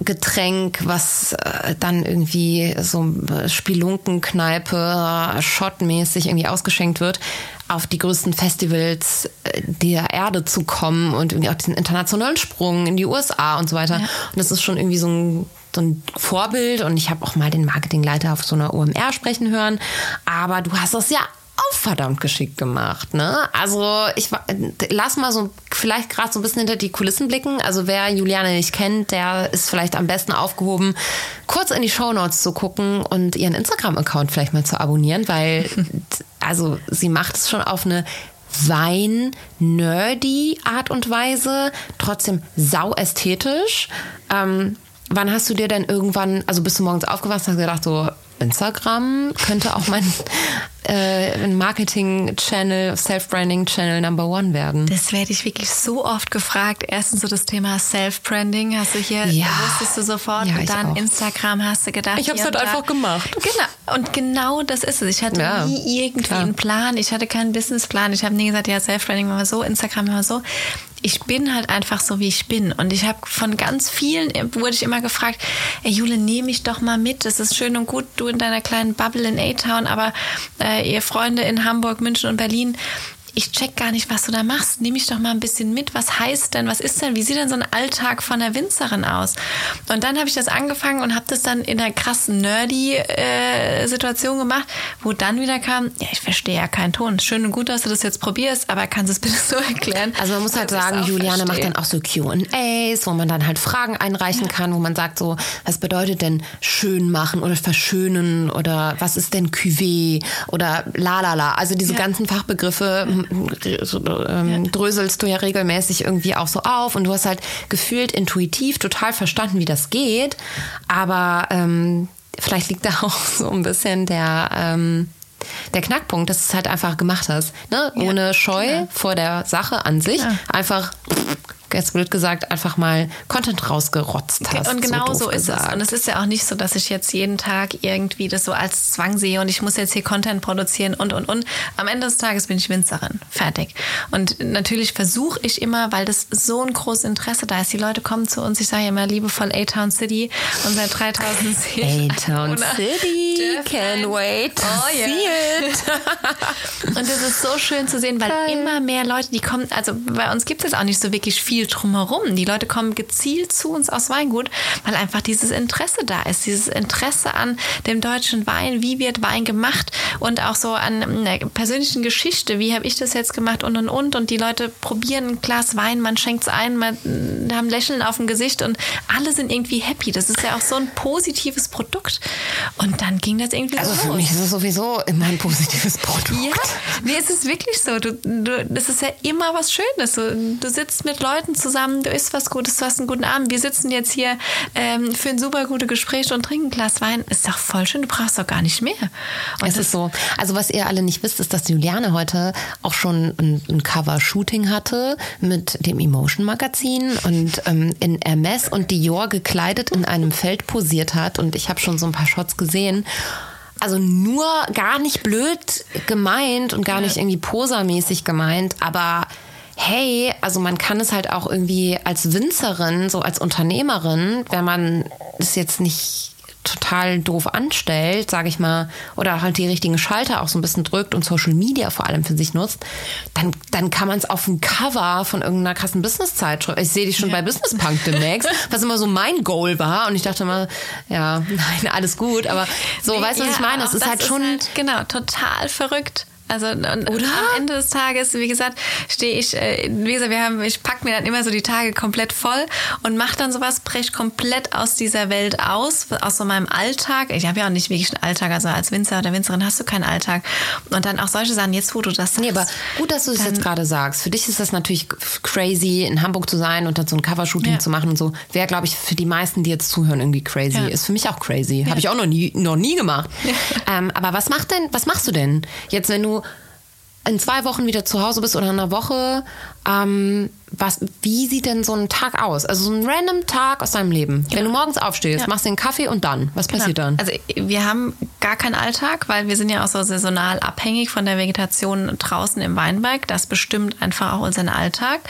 Getränk, was äh, dann irgendwie so Spelunkenkneipe, schottmäßig irgendwie ausgeschenkt wird, auf die größten Festivals äh, der Erde zu kommen und irgendwie auch diesen internationalen Sprung in die USA und so weiter. Ja. Und das ist schon irgendwie so ein, so ein Vorbild und ich habe auch mal den Marketingleiter auf so einer OMR sprechen hören. Aber du hast das ja auch verdammt geschickt gemacht, ne? Also ich lass mal so vielleicht gerade so ein bisschen hinter die Kulissen blicken. Also wer Juliane nicht kennt, der ist vielleicht am besten aufgehoben, kurz in die Shownotes zu gucken und ihren Instagram-Account vielleicht mal zu abonnieren, weil also sie macht es schon auf eine Wein-nerdy Art und Weise, trotzdem sau ästhetisch. Ähm, wann hast du dir denn irgendwann, also bist du morgens aufgewacht und hast gedacht so, Instagram könnte auch mein äh, Marketing-Channel, Self-Branding-Channel Number One werden.
Das werde ich wirklich so oft gefragt. Erstens so das Thema Self-Branding hast du hier,
Ja.
wusstest du sofort.
Ja,
und
ich
dann
auch.
Instagram hast du gedacht.
Ich hab's
hier
halt einfach gemacht.
Genau. Und genau das ist es. Ich hatte
Ja,
nie irgendwie
klar.
einen Plan. Ich hatte keinen Businessplan. Ich habe nie gesagt, ja, Self-Branding machen wir so, Instagram machen wir so. Ich bin halt einfach so, wie ich bin. Und ich habe von ganz vielen, wurde ich immer gefragt, ey Jule, nehme mich doch mal mit. Das ist schön und gut, du in deiner kleinen Bubble in A-Town, aber äh, ihr Freunde in Hamburg, München und Berlin, ich check gar nicht, was du da machst. Nimm mich doch mal ein bisschen mit. Was heißt denn, was ist denn, wie sieht denn so ein Alltag von der Winzerin aus? Und dann habe ich das angefangen und habe das dann in einer krassen Nerdy-Situation gemacht, wo dann wieder kam, ja, ich verstehe ja keinen Ton. Schön und gut, dass du das jetzt probierst, aber kannst du es bitte so erklären?
Also man muss halt
ich's
sagen, Juliane macht
verstehe?
dann auch so Q&As, wo man dann halt Fragen einreichen kann, wo man sagt so, was bedeutet denn schön machen oder verschönen oder was ist denn Cuvée oder lalala. Also diese
Ja.
ganzen Fachbegriffe m, ähm, dröselst du ja regelmäßig irgendwie auch so auf und du hast halt gefühlt intuitiv total verstanden, wie das geht, aber ähm, vielleicht liegt da auch so ein bisschen der... Ähm, der Knackpunkt, dass du es halt einfach gemacht hast. Ne?
Ja,
Ohne Scheu
genau.
vor der Sache an sich.
Ja.
Einfach, jetzt blöd gesagt, einfach mal Content rausgerotzt hast.
Und genau
doof
so ist es.
gesagt.
Und es ist ja auch nicht so, dass ich jetzt jeden Tag irgendwie das so als Zwang sehe und ich muss jetzt hier Content produzieren und, und, und. Am Ende des Tages bin ich Winzerin. Fertig. Und natürlich versuche ich immer, weil das so ein großes Interesse da ist. Die Leute kommen zu uns, ich sage ja immer liebevoll A-Town City und seit 3010.
A-Town City, can wait to
Oh, yeah.
see it.
Und es ist so schön zu sehen, weil
Geil.
immer mehr Leute, die kommen, also bei uns gibt es auch nicht so wirklich viel drumherum. Die Leute kommen gezielt zu uns aus Weingut, weil einfach dieses Interesse da ist, dieses Interesse an dem deutschen Wein, wie wird Wein gemacht und auch so an einer persönlichen Geschichte, wie habe ich das jetzt gemacht und und und. Und die Leute probieren ein Glas Wein, man schenkt es ein, man haben Lächeln auf dem Gesicht und alle sind irgendwie happy. Das ist ja auch so ein positives Produkt. Und dann ging das irgendwie
Also
so
für
los.
mich ist es sowieso immer ein positives Produkt.
Ja, nee, es ist wirklich so. Du, du, das ist ja immer was Schönes. Du, du sitzt mit Leuten zusammen, du isst was Gutes, du hast einen guten Abend. Wir sitzen jetzt hier ähm, für ein super gute Gespräch und trinken ein Glas Wein. Ist doch voll schön, du brauchst doch gar nicht mehr. Und
Es ist so. Also was ihr alle nicht wisst, ist, dass Juliane heute auch schon ein, ein Cover-Shooting hatte mit dem Emotion Magazin und ähm, in Hermes und Dior gekleidet in einem Feld posiert hat. Und ich habe schon so ein paar Shots gesehen. Also nur gar nicht blöd gemeint und gar nicht irgendwie posermäßig gemeint, aber hey, also man kann es halt auch irgendwie als Winzerin, so als Unternehmerin, wenn man es jetzt nicht total doof anstellt, sage ich mal, oder halt die richtigen Schalter auch so ein bisschen drückt und Social Media vor allem für sich nutzt, dann, dann kann man es auf dem Cover von irgendeiner krassen Business-Zeitschrift. Ich sehe dich schon bei Business Punk demnächst, was immer so mein Goal war. Und ich dachte immer, ja, nein, alles gut. Aber so, weißt du, was ich
Ja,
meine? Es
auch
ist
das
halt schon.
genau, total verrückt. Also und
Oder?
am Ende des Tages, wie gesagt, stehe ich, äh, wie gesagt, wir haben, ich pack mir dann immer so die Tage komplett voll und mache dann sowas, brech komplett aus dieser Welt aus, aus so meinem Alltag. Ich habe ja auch nicht wirklich einen Alltag, also als Winzer oder Winzerin hast du keinen Alltag. Und dann auch solche Sachen, jetzt wo du das
Nee,
sagst,
aber gut, dass du das jetzt gerade sagst. Für dich ist das natürlich crazy, in Hamburg zu sein und dann so ein Covershooting
Ja.
zu machen und so. Wäre, glaube ich, für die meisten, die jetzt zuhören, irgendwie crazy.
Ja.
Ist für mich auch crazy. Habe ich auch noch nie, noch nie gemacht. ähm, aber was macht denn, was machst du denn jetzt, wenn du in zwei Wochen wieder zu Hause bist oder in einer Woche? Ähm, was, wie sieht denn so ein Tag aus? Also so ein random Tag aus deinem Leben. Wenn du morgens aufstehst,
Ja.
machst du einen Kaffee und dann? Was passiert dann?
Also wir haben gar keinen Alltag, weil wir sind ja auch so saisonal abhängig von der Vegetation draußen im Weinberg. Das bestimmt einfach auch unseren Alltag.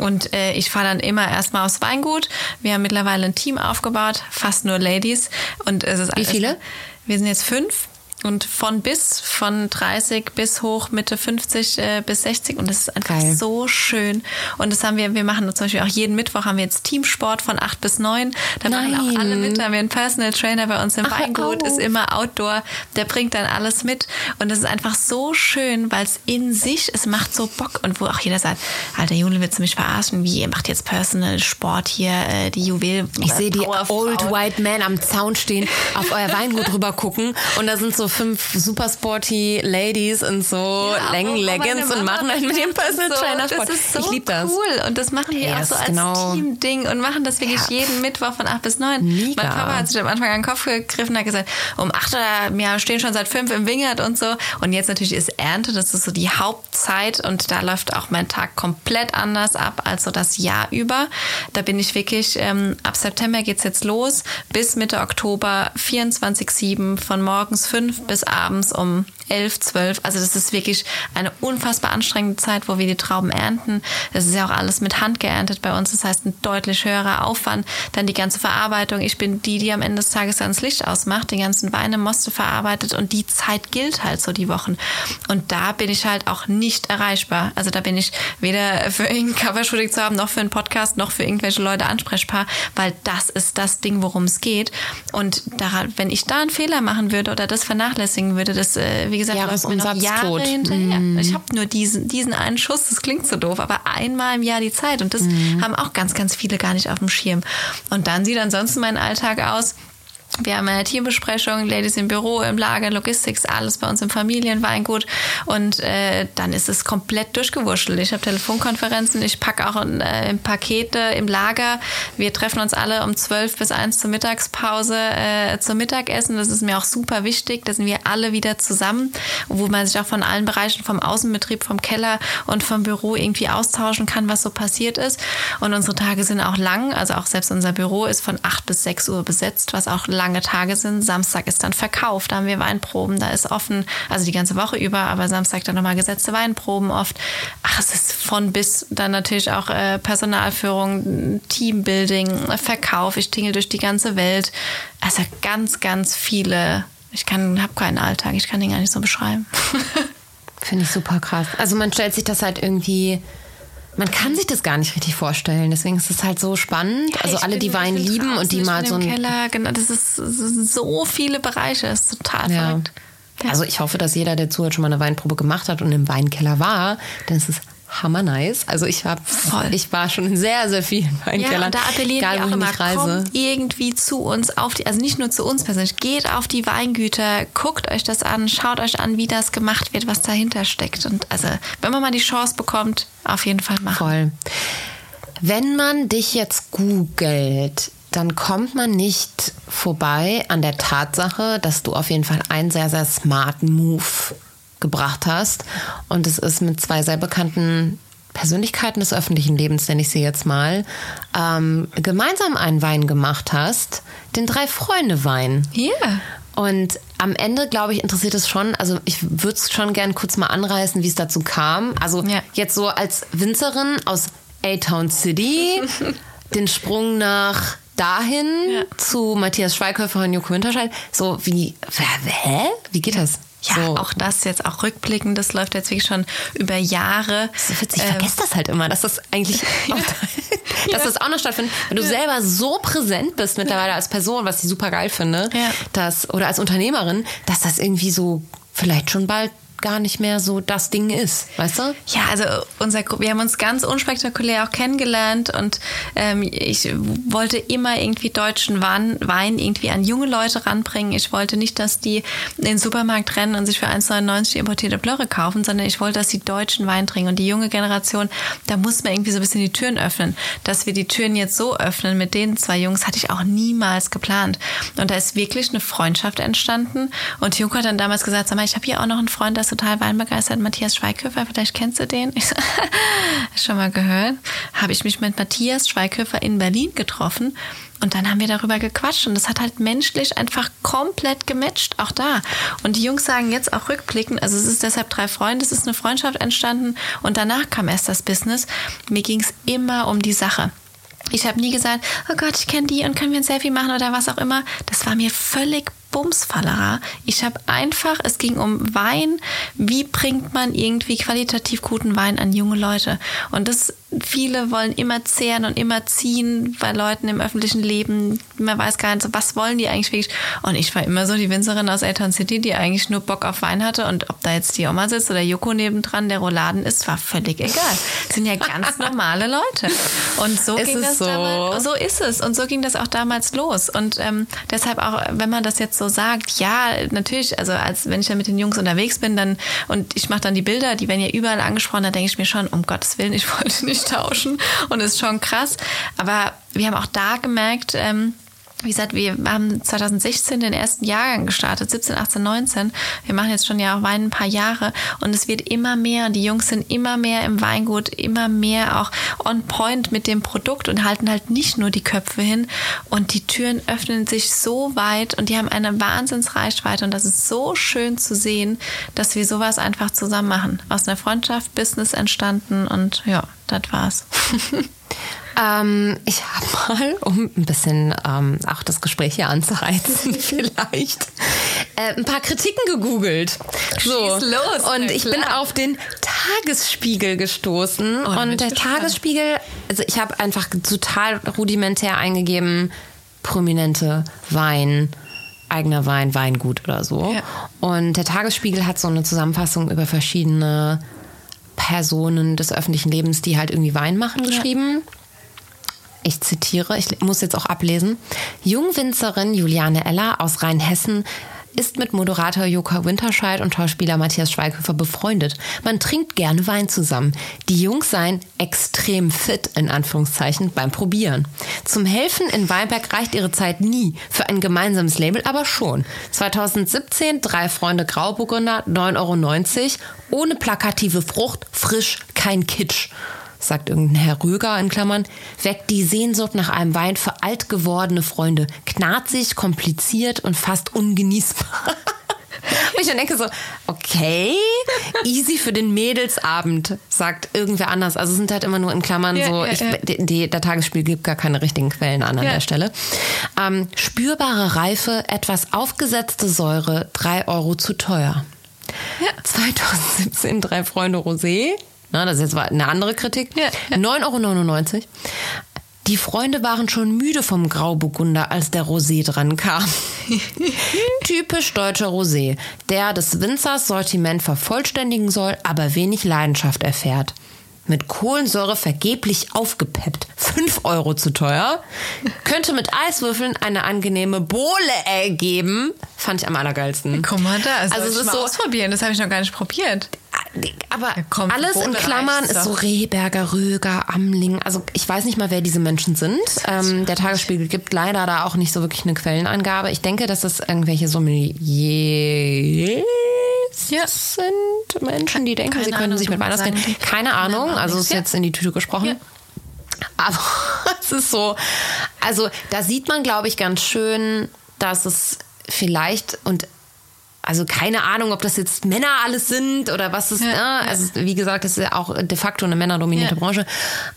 Und äh, ich fahre dann immer erstmal aufs Weingut. Wir haben mittlerweile ein Team aufgebaut, fast nur Ladies. Und es ist
Wie viele?
Wir sind jetzt fünf. Und von bis, von 30 bis hoch Mitte 50 äh, bis 60. Und das ist einfach
Geil.
so schön. Und das haben wir, wir machen zum Beispiel auch jeden Mittwoch haben wir jetzt Teamsport von 8 bis 9. Da machen auch
Nein.
alle mit. Da haben wir einen Personal Trainer bei uns im
Ach,
Weingut, ist immer Outdoor. Der bringt dann alles mit. Und das ist einfach so schön, weil es in sich, es macht so Bock. Und wo auch jeder sagt, alter Jule, willst du mich verarschen? Wie, ihr macht jetzt Personal Sport hier, äh, die Juwel.
Ich sehe die. Old White Men am Zaun stehen, auf euer Weingut rüber gucken und da sind so fünf super sporty Ladies und so ja, Längen-Leggings und machen halt mit dem Personal so, Trainer Sport.
Das ist so
ich liebe das.
cool. Und das machen wir yes, auch so als genau. Team-Ding und machen das wirklich ja. jeden Mittwoch von 8 bis 9. Mega. Mein Papa hat sich am Anfang an den Kopf gegriffen und hat gesagt, um 8 oder wir stehen schon seit 5 im Wingert und so. Und jetzt natürlich ist Ernte, das ist so die Hauptzeit und da läuft auch mein Tag komplett anders ab als so das Jahr über. Da bin ich wirklich, ähm, ab September geht es jetzt los, bis Mitte Oktober 24-7 von morgens 5 bis abends um 11, 12. Also das ist wirklich eine unfassbar anstrengende Zeit, wo wir die Trauben ernten. Das ist ja auch alles mit Hand geerntet bei uns. Das heißt, ein deutlich höherer Aufwand. Dann die ganze Verarbeitung. Ich bin die, die am Ende des Tages ans Licht ausmacht, die ganzen Weine, Moste verarbeitet und die Zeit gilt halt so die Wochen. Und da bin ich halt auch nicht erreichbar. Also da bin ich weder für irgendein Covershooting zu haben, noch für einen Podcast, noch für irgendwelche Leute ansprechbar, weil das ist das Ding, worum es geht. Und daran, wenn ich da einen Fehler machen würde oder das vernachlässigen würde, das, äh, wie gesagt,
Jahresumsatz
Jahre tot. hinterher. Mm. Ich habe nur diesen, diesen einen Schuss, das klingt so doof, aber einmal im Jahr die Zeit. Und das mm. haben auch ganz, ganz viele gar nicht auf dem Schirm. Und dann sieht ansonsten mein Alltag aus wir haben eine Teambesprechung, Ladies im Büro, im Lager, Logistics, alles bei uns im Familienweingut. Und äh, dann ist es komplett durchgewurschtelt. Ich habe Telefonkonferenzen, ich packe auch äh, Pakete im Lager. Wir treffen uns alle um 12 bis 1 zur Mittagspause äh, zum Mittagessen. Das ist mir auch super wichtig. Da sind wir alle wieder zusammen, wo man sich auch von allen Bereichen, vom Außenbetrieb, vom Keller und vom Büro irgendwie austauschen kann, was so passiert ist. Und unsere Tage sind auch lang. Also auch selbst unser Büro ist von 8 bis 6 Uhr besetzt, was auch lang lange Tage sind. Samstag ist dann Verkauf, da haben wir Weinproben, da ist offen, also die ganze Woche über, aber Samstag dann nochmal gesetzte Weinproben oft. Ach, es ist von bis dann natürlich auch äh, Personalführung, Teambuilding, Verkauf. Ich tingel durch die ganze Welt. Also ganz, ganz viele. Ich habe keinen Alltag, ich kann den gar nicht so beschreiben.
Finde ich super krass. Also man stellt sich das halt irgendwie man kann sich das gar nicht richtig vorstellen. Deswegen ist es halt so spannend. Ja, also alle, die Wein lieben und die mal so ein
Keller, genau, das ist, das ist so viele Bereiche, das ist total ja. verrückt.
Ja. Also ich hoffe, dass jeder, der zuhört, schon mal eine Weinprobe gemacht hat und im Weinkeller war, denn es ist hammer nice. Also ich war, ich war schon in sehr, sehr vielen Weinkellern. Ja,
da appellieren egal, wir auch immer, reise. kommt irgendwie zu uns auf die, also nicht nur zu uns persönlich, geht auf die Weingüter, guckt euch das an, schaut euch an, wie das gemacht wird, was dahinter steckt. Und also, wenn man mal die Chance bekommt, auf jeden Fall machen.
Voll. Wenn man dich jetzt googelt, dann kommt man nicht vorbei an der Tatsache, dass du auf jeden Fall einen sehr, sehr smarten Move gebracht hast. Und es ist mit zwei sehr bekannten Persönlichkeiten des öffentlichen Lebens, nenne ich sie jetzt mal, ähm, gemeinsam einen Wein gemacht hast, den Drei-Freunde-Wein.
Ja. Yeah.
Und am Ende, glaube ich, interessiert es schon, also ich würde es schon gern kurz mal anreißen, wie es dazu kam. Also ja. jetzt so als Winzerin aus A-Town City, den Sprung nach dahin ja. zu Matthias Schweighöfer und Joko Winterscheid. So wie, hä? Wie geht das?
Ja, so. auch das jetzt auch rückblickend, das läuft jetzt wirklich schon über Jahre.
So witzig, ich ähm, vergesse das halt immer, dass das eigentlich, ja. dass das auch noch stattfindet, wenn du ja. selber so präsent bist mittlerweile als Person, was ich super geil finde, ja. dass, oder als Unternehmerin, dass das irgendwie so vielleicht schon bald gar nicht mehr so das Ding ist, weißt du?
Ja, also unser, wir haben uns ganz unspektakulär auch kennengelernt und ähm, ich wollte immer irgendwie deutschen Wein, irgendwie an junge Leute ranbringen. Ich wollte nicht, dass die in den Supermarkt rennen und sich für 1,99 importierte Blöre kaufen, sondern ich wollte, dass sie deutschen Wein trinken. Und die junge Generation, da muss man irgendwie so ein bisschen die Türen öffnen. Dass wir die Türen jetzt so öffnen mit den zwei Jungs, hatte ich auch niemals geplant. Und da ist wirklich eine Freundschaft entstanden. Und Junko hat dann damals gesagt, sag mal, ich habe hier auch noch einen Freund, das total weinbegeistert, Matthias Schweighöfer, vielleicht kennst du den. Ich so, schon mal gehört. Habe ich mich mit Matthias Schweighöfer in Berlin getroffen und dann haben wir darüber gequatscht und das hat halt menschlich einfach komplett gematcht, auch da. Und die Jungs sagen jetzt auch rückblickend, also es ist deshalb drei Freunde, es ist eine Freundschaft entstanden und danach kam erst das Business. Mir ging es immer um die Sache. Ich habe nie gesagt, oh Gott, ich kenne die und können wir ein Selfie machen oder was auch immer. Das war mir völlig Bumsfallerer. Ich habe einfach, es ging um Wein. Wie bringt man irgendwie qualitativ guten Wein an junge Leute? Und das viele wollen immer zehren und immer ziehen bei Leuten im öffentlichen Leben. Man weiß gar nicht, so, was wollen die eigentlich wirklich. Und ich war immer so die Winzerin aus Elton City, die eigentlich nur Bock auf Wein hatte. Und ob da jetzt die Oma sitzt oder Joko nebendran, der Rouladen ist, war völlig egal. Das sind ja ganz normale Leute. Und so ist ging das so? damals. So ist es. Und so ging das auch damals los. Und ähm, deshalb auch, wenn man das jetzt so so sagt, ja, natürlich, also als wenn ich dann mit den Jungs unterwegs bin, dann und ich mache dann die Bilder, die werden ja überall angesprochen, da denke ich mir schon, um Gottes Willen, ich wollte nicht tauschen und ist schon krass. Aber wir haben auch da gemerkt, ähm, wie gesagt, wir haben 2016 den ersten Jahrgang gestartet, 17, 18, 19. Wir machen jetzt schon ja auch Wein ein paar Jahre und es wird immer mehr die Jungs sind immer mehr im Weingut, immer mehr auch on point mit dem Produkt und halten halt nicht nur die Köpfe hin und die Türen öffnen sich so weit und die haben eine Wahnsinnsreichweite und das ist so schön zu sehen, dass wir sowas einfach zusammen machen. Aus einer Freundschaft, Business entstanden und ja, das war's.
Ähm, ich habe mal, um ein bisschen ähm, auch das Gespräch hier anzuheizen, vielleicht äh, ein paar Kritiken gegoogelt. So.
Schieß los,
und ich bin
klar.
auf den Tagesspiegel gestoßen.
Oh, bin
und der
gespannt.
Tagesspiegel, also ich habe einfach total rudimentär eingegeben, prominente Wein. Eigener Wein, Weingut oder so.
Ja.
Und der Tagesspiegel hat so eine Zusammenfassung über verschiedene Personen des öffentlichen Lebens, die halt irgendwie Wein machen, geschrieben. Ich zitiere, ich muss jetzt auch ablesen. Jungwinzerin Juliane Eller aus Rheinhessen ist mit Moderator Joka Winterscheid und Schauspieler Matthias Schweighöfer befreundet. Man trinkt gerne Wein zusammen. Die Jungs seien extrem fit, in Anführungszeichen, beim Probieren. Zum Helfen in Weinberg reicht ihre Zeit nie. Für ein gemeinsames Label aber schon. 2017 drei Freunde Grauburgunder, 9,90 Euro. Ohne plakative Frucht, frisch, kein Kitsch sagt irgendein Herr Röger in Klammern, weckt die Sehnsucht nach einem Wein für alt gewordene Freunde. Knarzig, kompliziert und fast ungenießbar. Und ich dann denke so, okay, easy für den Mädelsabend, sagt irgendwer anders. Also es sind halt immer nur in Klammern
Ja,
so,
ja,
ich,
ja.
Die, der Tagesspiel gibt gar keine richtigen Quellen an an
Ja.
der Stelle. Ähm, spürbare Reife, etwas aufgesetzte Säure, drei Euro zu teuer. 2017 drei Freunde Rosé. Na, das ist jetzt eine andere Kritik.
Ja, ja.
9,99 Euro. Die Freunde waren schon müde vom Grauburgunder, als der Rosé dran kam. Typisch deutscher Rosé, der des Winzers Sortiment vervollständigen soll, aber wenig Leidenschaft erfährt. Mit Kohlensäure vergeblich aufgepeppt. 5 Euro zu teuer. Könnte mit Eiswürfeln eine angenehme Bohle ergeben. Fand ich am allergeilsten.
Guck mal da, also,
Also es ist
mal
so-
ausprobieren, das habe ich noch gar nicht probiert.
Aber
kommt,
alles in Klammern ist so. Rehberger, Röger, Amling. Also ich weiß nicht mal, wer diese Menschen sind. Ähm, der Tagesspiegel gibt leider da auch nicht so wirklich eine Quellenangabe. Ich denke, dass das irgendwelche Sommeliers
Ja.
sind. Menschen, die denken,
keine
sie können
Ahnung,
sich mit Wein
musst
auskennen. Keine Ahnung. Also ist jetzt in die Tüte gesprochen.
Ja.
Aber es ist so, also da sieht man, glaube ich, ganz schön, dass es vielleicht und also keine Ahnung, ob das jetzt Männer alles sind oder was es,
Ja,
ne? also wie gesagt, das ist ja auch de facto eine männerdominierte
Ja.
Branche,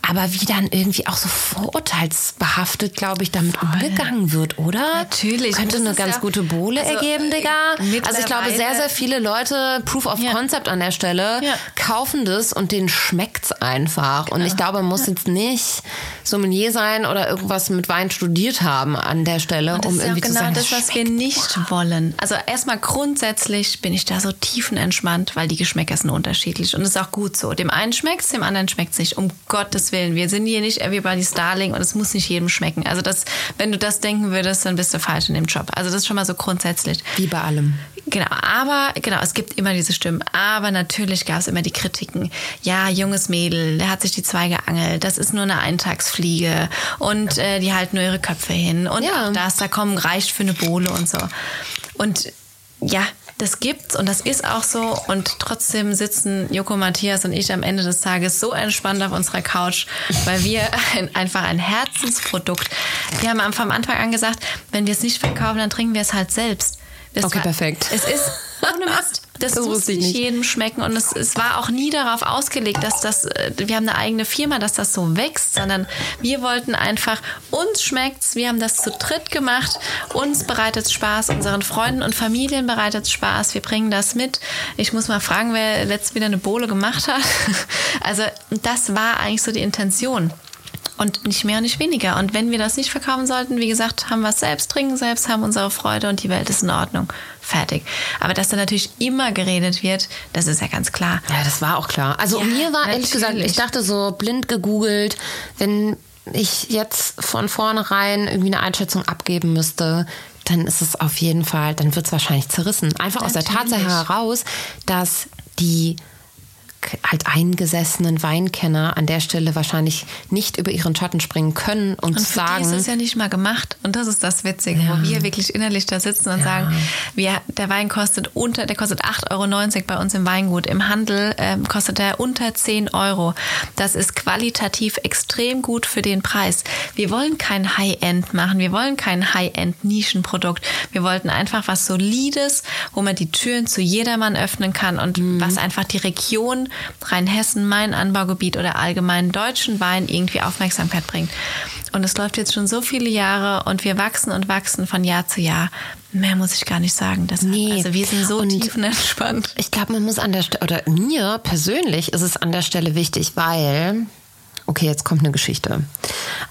aber wie dann irgendwie auch so vorurteilsbehaftet, glaube ich, damit umgegangen wird, oder?
Natürlich.
Könnte eine
ist
ganz
ja-
gute Bohle
also,
ergeben, Digga.
äh,
Also ich glaube, sehr, sehr viele Leute, Proof of. Concept an der Stelle, kaufen das und denen schmeckt's einfach. Und ich glaube, man muss jetzt nicht Sommelier sein oder irgendwas mit Wein studiert haben an der Stelle, um
ist
irgendwie
genau
zu sagen,
das, was wir nicht wollen. Also erstmal grundsätzlich bin ich da so tiefenentspannt, weil die Geschmäcker sind unterschiedlich und ist auch gut so. Dem einen schmeckt's, dem anderen schmeckt's nicht. Um Gottes Willen, wir sind hier nicht everybody's darling und es muss nicht jedem schmecken. Also das, wenn du das denken würdest, dann bist du falsch in dem Job. Also das ist schon mal so grundsätzlich.
wie bei allem.
Genau, aber genau, es gibt immer diese Stimmen. Aber natürlich gab es immer die Kritiken. Ja, junges Mädel, der hat sich die zwei geangelt. Das ist nur eine Eintagsfliege und äh, die halten nur ihre Köpfe hin und
Ja.
das, da kommen reicht für eine Bohle und so. Und ja, das gibt's und das ist auch so. Und trotzdem sitzen Joko, Matthias und ich am Ende des Tages so entspannt auf unserer Couch, weil wir ein, einfach ein Herzensprodukt. Wir haben am- vom Anfang an gesagt, wenn wir es nicht verkaufen, dann trinken wir es halt selbst. Das
Okay, perfekt.
Es ist ohne Mist. Das,
Das
muss nicht,
nicht.
jedem schmecken und es, es war auch nie darauf ausgelegt, dass das, äh, wir haben eine eigene Firma, dass das so wächst, sondern wir wollten einfach, uns schmeckt's, wir haben das zu dritt gemacht, uns bereitet Spaß, unseren Freunden und Familien bereitet Spaß, wir bringen das mit. Ich muss mal fragen, wer letzt wieder eine Bohle gemacht hat. Also das war eigentlich so die Intention. Und nicht mehr und nicht weniger. Und wenn wir das nicht verkaufen sollten, wie gesagt, haben wir es selbst, trinken selbst, haben unsere Freude und die Welt ist in Ordnung. Fertig. Aber dass da natürlich immer geredet wird, das ist ja ganz klar.
Ja, das war auch klar. Also
Ja,
mir war ehrlich gesagt,
natürlich.
ich dachte so blind gegoogelt, wenn ich jetzt von vornherein irgendwie eine Einschätzung abgeben müsste, dann ist es auf jeden Fall, dann wird es wahrscheinlich zerrissen. Einfach aus der Tatsache
Natürlich.
heraus, dass die halt eingesessenen Weinkenner an der Stelle wahrscheinlich nicht über ihren Schatten springen können und,
Und für die
sagen,
ist es ja nicht mal gemacht. Und das ist das Witzige,
Ja.
wo wir wirklich innerlich da sitzen und sagen, wir, der Wein kostet unter, der kostet 8,90 Euro bei uns im Weingut. Im Handel ähm, kostet er unter 10 Euro. Das ist qualitativ extrem gut für den Preis. Wir wollen kein High-End machen. Wir wollen kein High-End-Nischenprodukt. Wir wollten einfach was Solides, wo man die Türen zu jedermann öffnen kann und was einfach die Region Rheinhessen, mein Anbaugebiet oder allgemein deutschen Wein irgendwie Aufmerksamkeit bringt. Und es läuft jetzt schon so viele Jahre und wir wachsen und wachsen von Jahr zu Jahr. Mehr muss ich gar nicht sagen. Deshalb,
Nee.
Also wir sind so
Und-
tiefenentspannt.
Ich glaube, man muss an der Stelle, oder mir persönlich ist es an der Stelle wichtig, weil, okay, jetzt kommt eine Geschichte.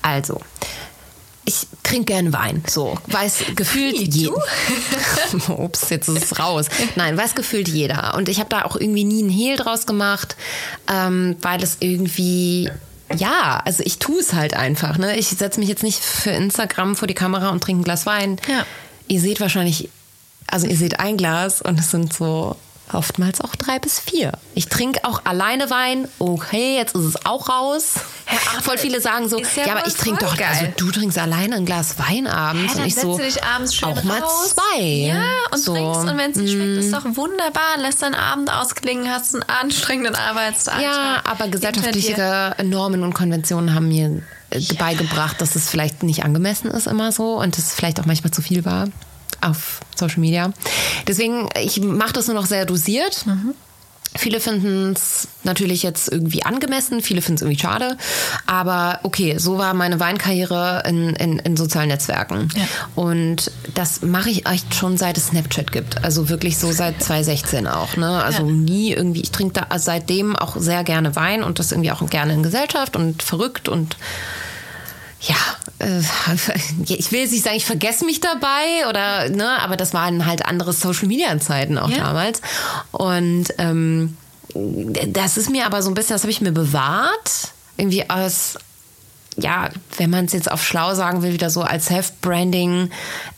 Also, ich trinke gerne Wein, so, weiß gefühlt jeder. Ups, jetzt ist es raus. Nein, weiß gefühlt jeder. Und ich habe da auch irgendwie nie einen Hehl draus gemacht, ähm, weil es irgendwie ja, also ich tue es halt einfach. Ne? Ich setze mich jetzt nicht für Instagram vor die Kamera und trinke ein Glas Wein.
Ja.
Ihr seht wahrscheinlich, also ihr seht ein Glas und es sind so oftmals auch drei bis vier. Ich trinke auch alleine Wein. Okay, jetzt ist es auch raus.
Ja, aber
Voll viele sagen so, ja,
ja
aber ich trinke doch, also
geil.
du trinkst alleine ein Glas Wein abends
Ja,
und
dann
ich
setzt
so
dich abends schön
auch mal
raus.
zwei.
Ja, und
so.
trinkst. Und wenn es nicht schmeckt, ist doch wunderbar. Lässt deinen Abend ausklingen, hast einen anstrengenden Arbeitstag.
Ja, aber gesellschaftliche Normen und Konventionen haben mir äh, beigebracht, dass es vielleicht nicht angemessen ist immer so und es vielleicht auch manchmal zu viel war auf Social Media. Deswegen, ich mache das nur noch sehr dosiert. Viele finden es natürlich jetzt irgendwie angemessen, viele finden es irgendwie schade. Aber okay, so war meine Weinkarriere in, in, in sozialen Netzwerken.
Ja.
Und das mache ich echt schon seit es Snapchat gibt. Also wirklich so seit 2016 auch. Ne? Also
Ja.
nie irgendwie, ich trinke da seitdem auch sehr gerne Wein und das irgendwie auch gerne in Gesellschaft und verrückt und ja, äh, ich will jetzt nicht sagen, ich vergesse mich dabei oder ne, aber das waren halt andere Social Media Zeiten auch
Ja.
damals. Und ähm, das ist mir aber so ein bisschen, das habe ich mir bewahrt, irgendwie aus ja, wenn man es jetzt auf schlau sagen will, wieder so als Self-Branding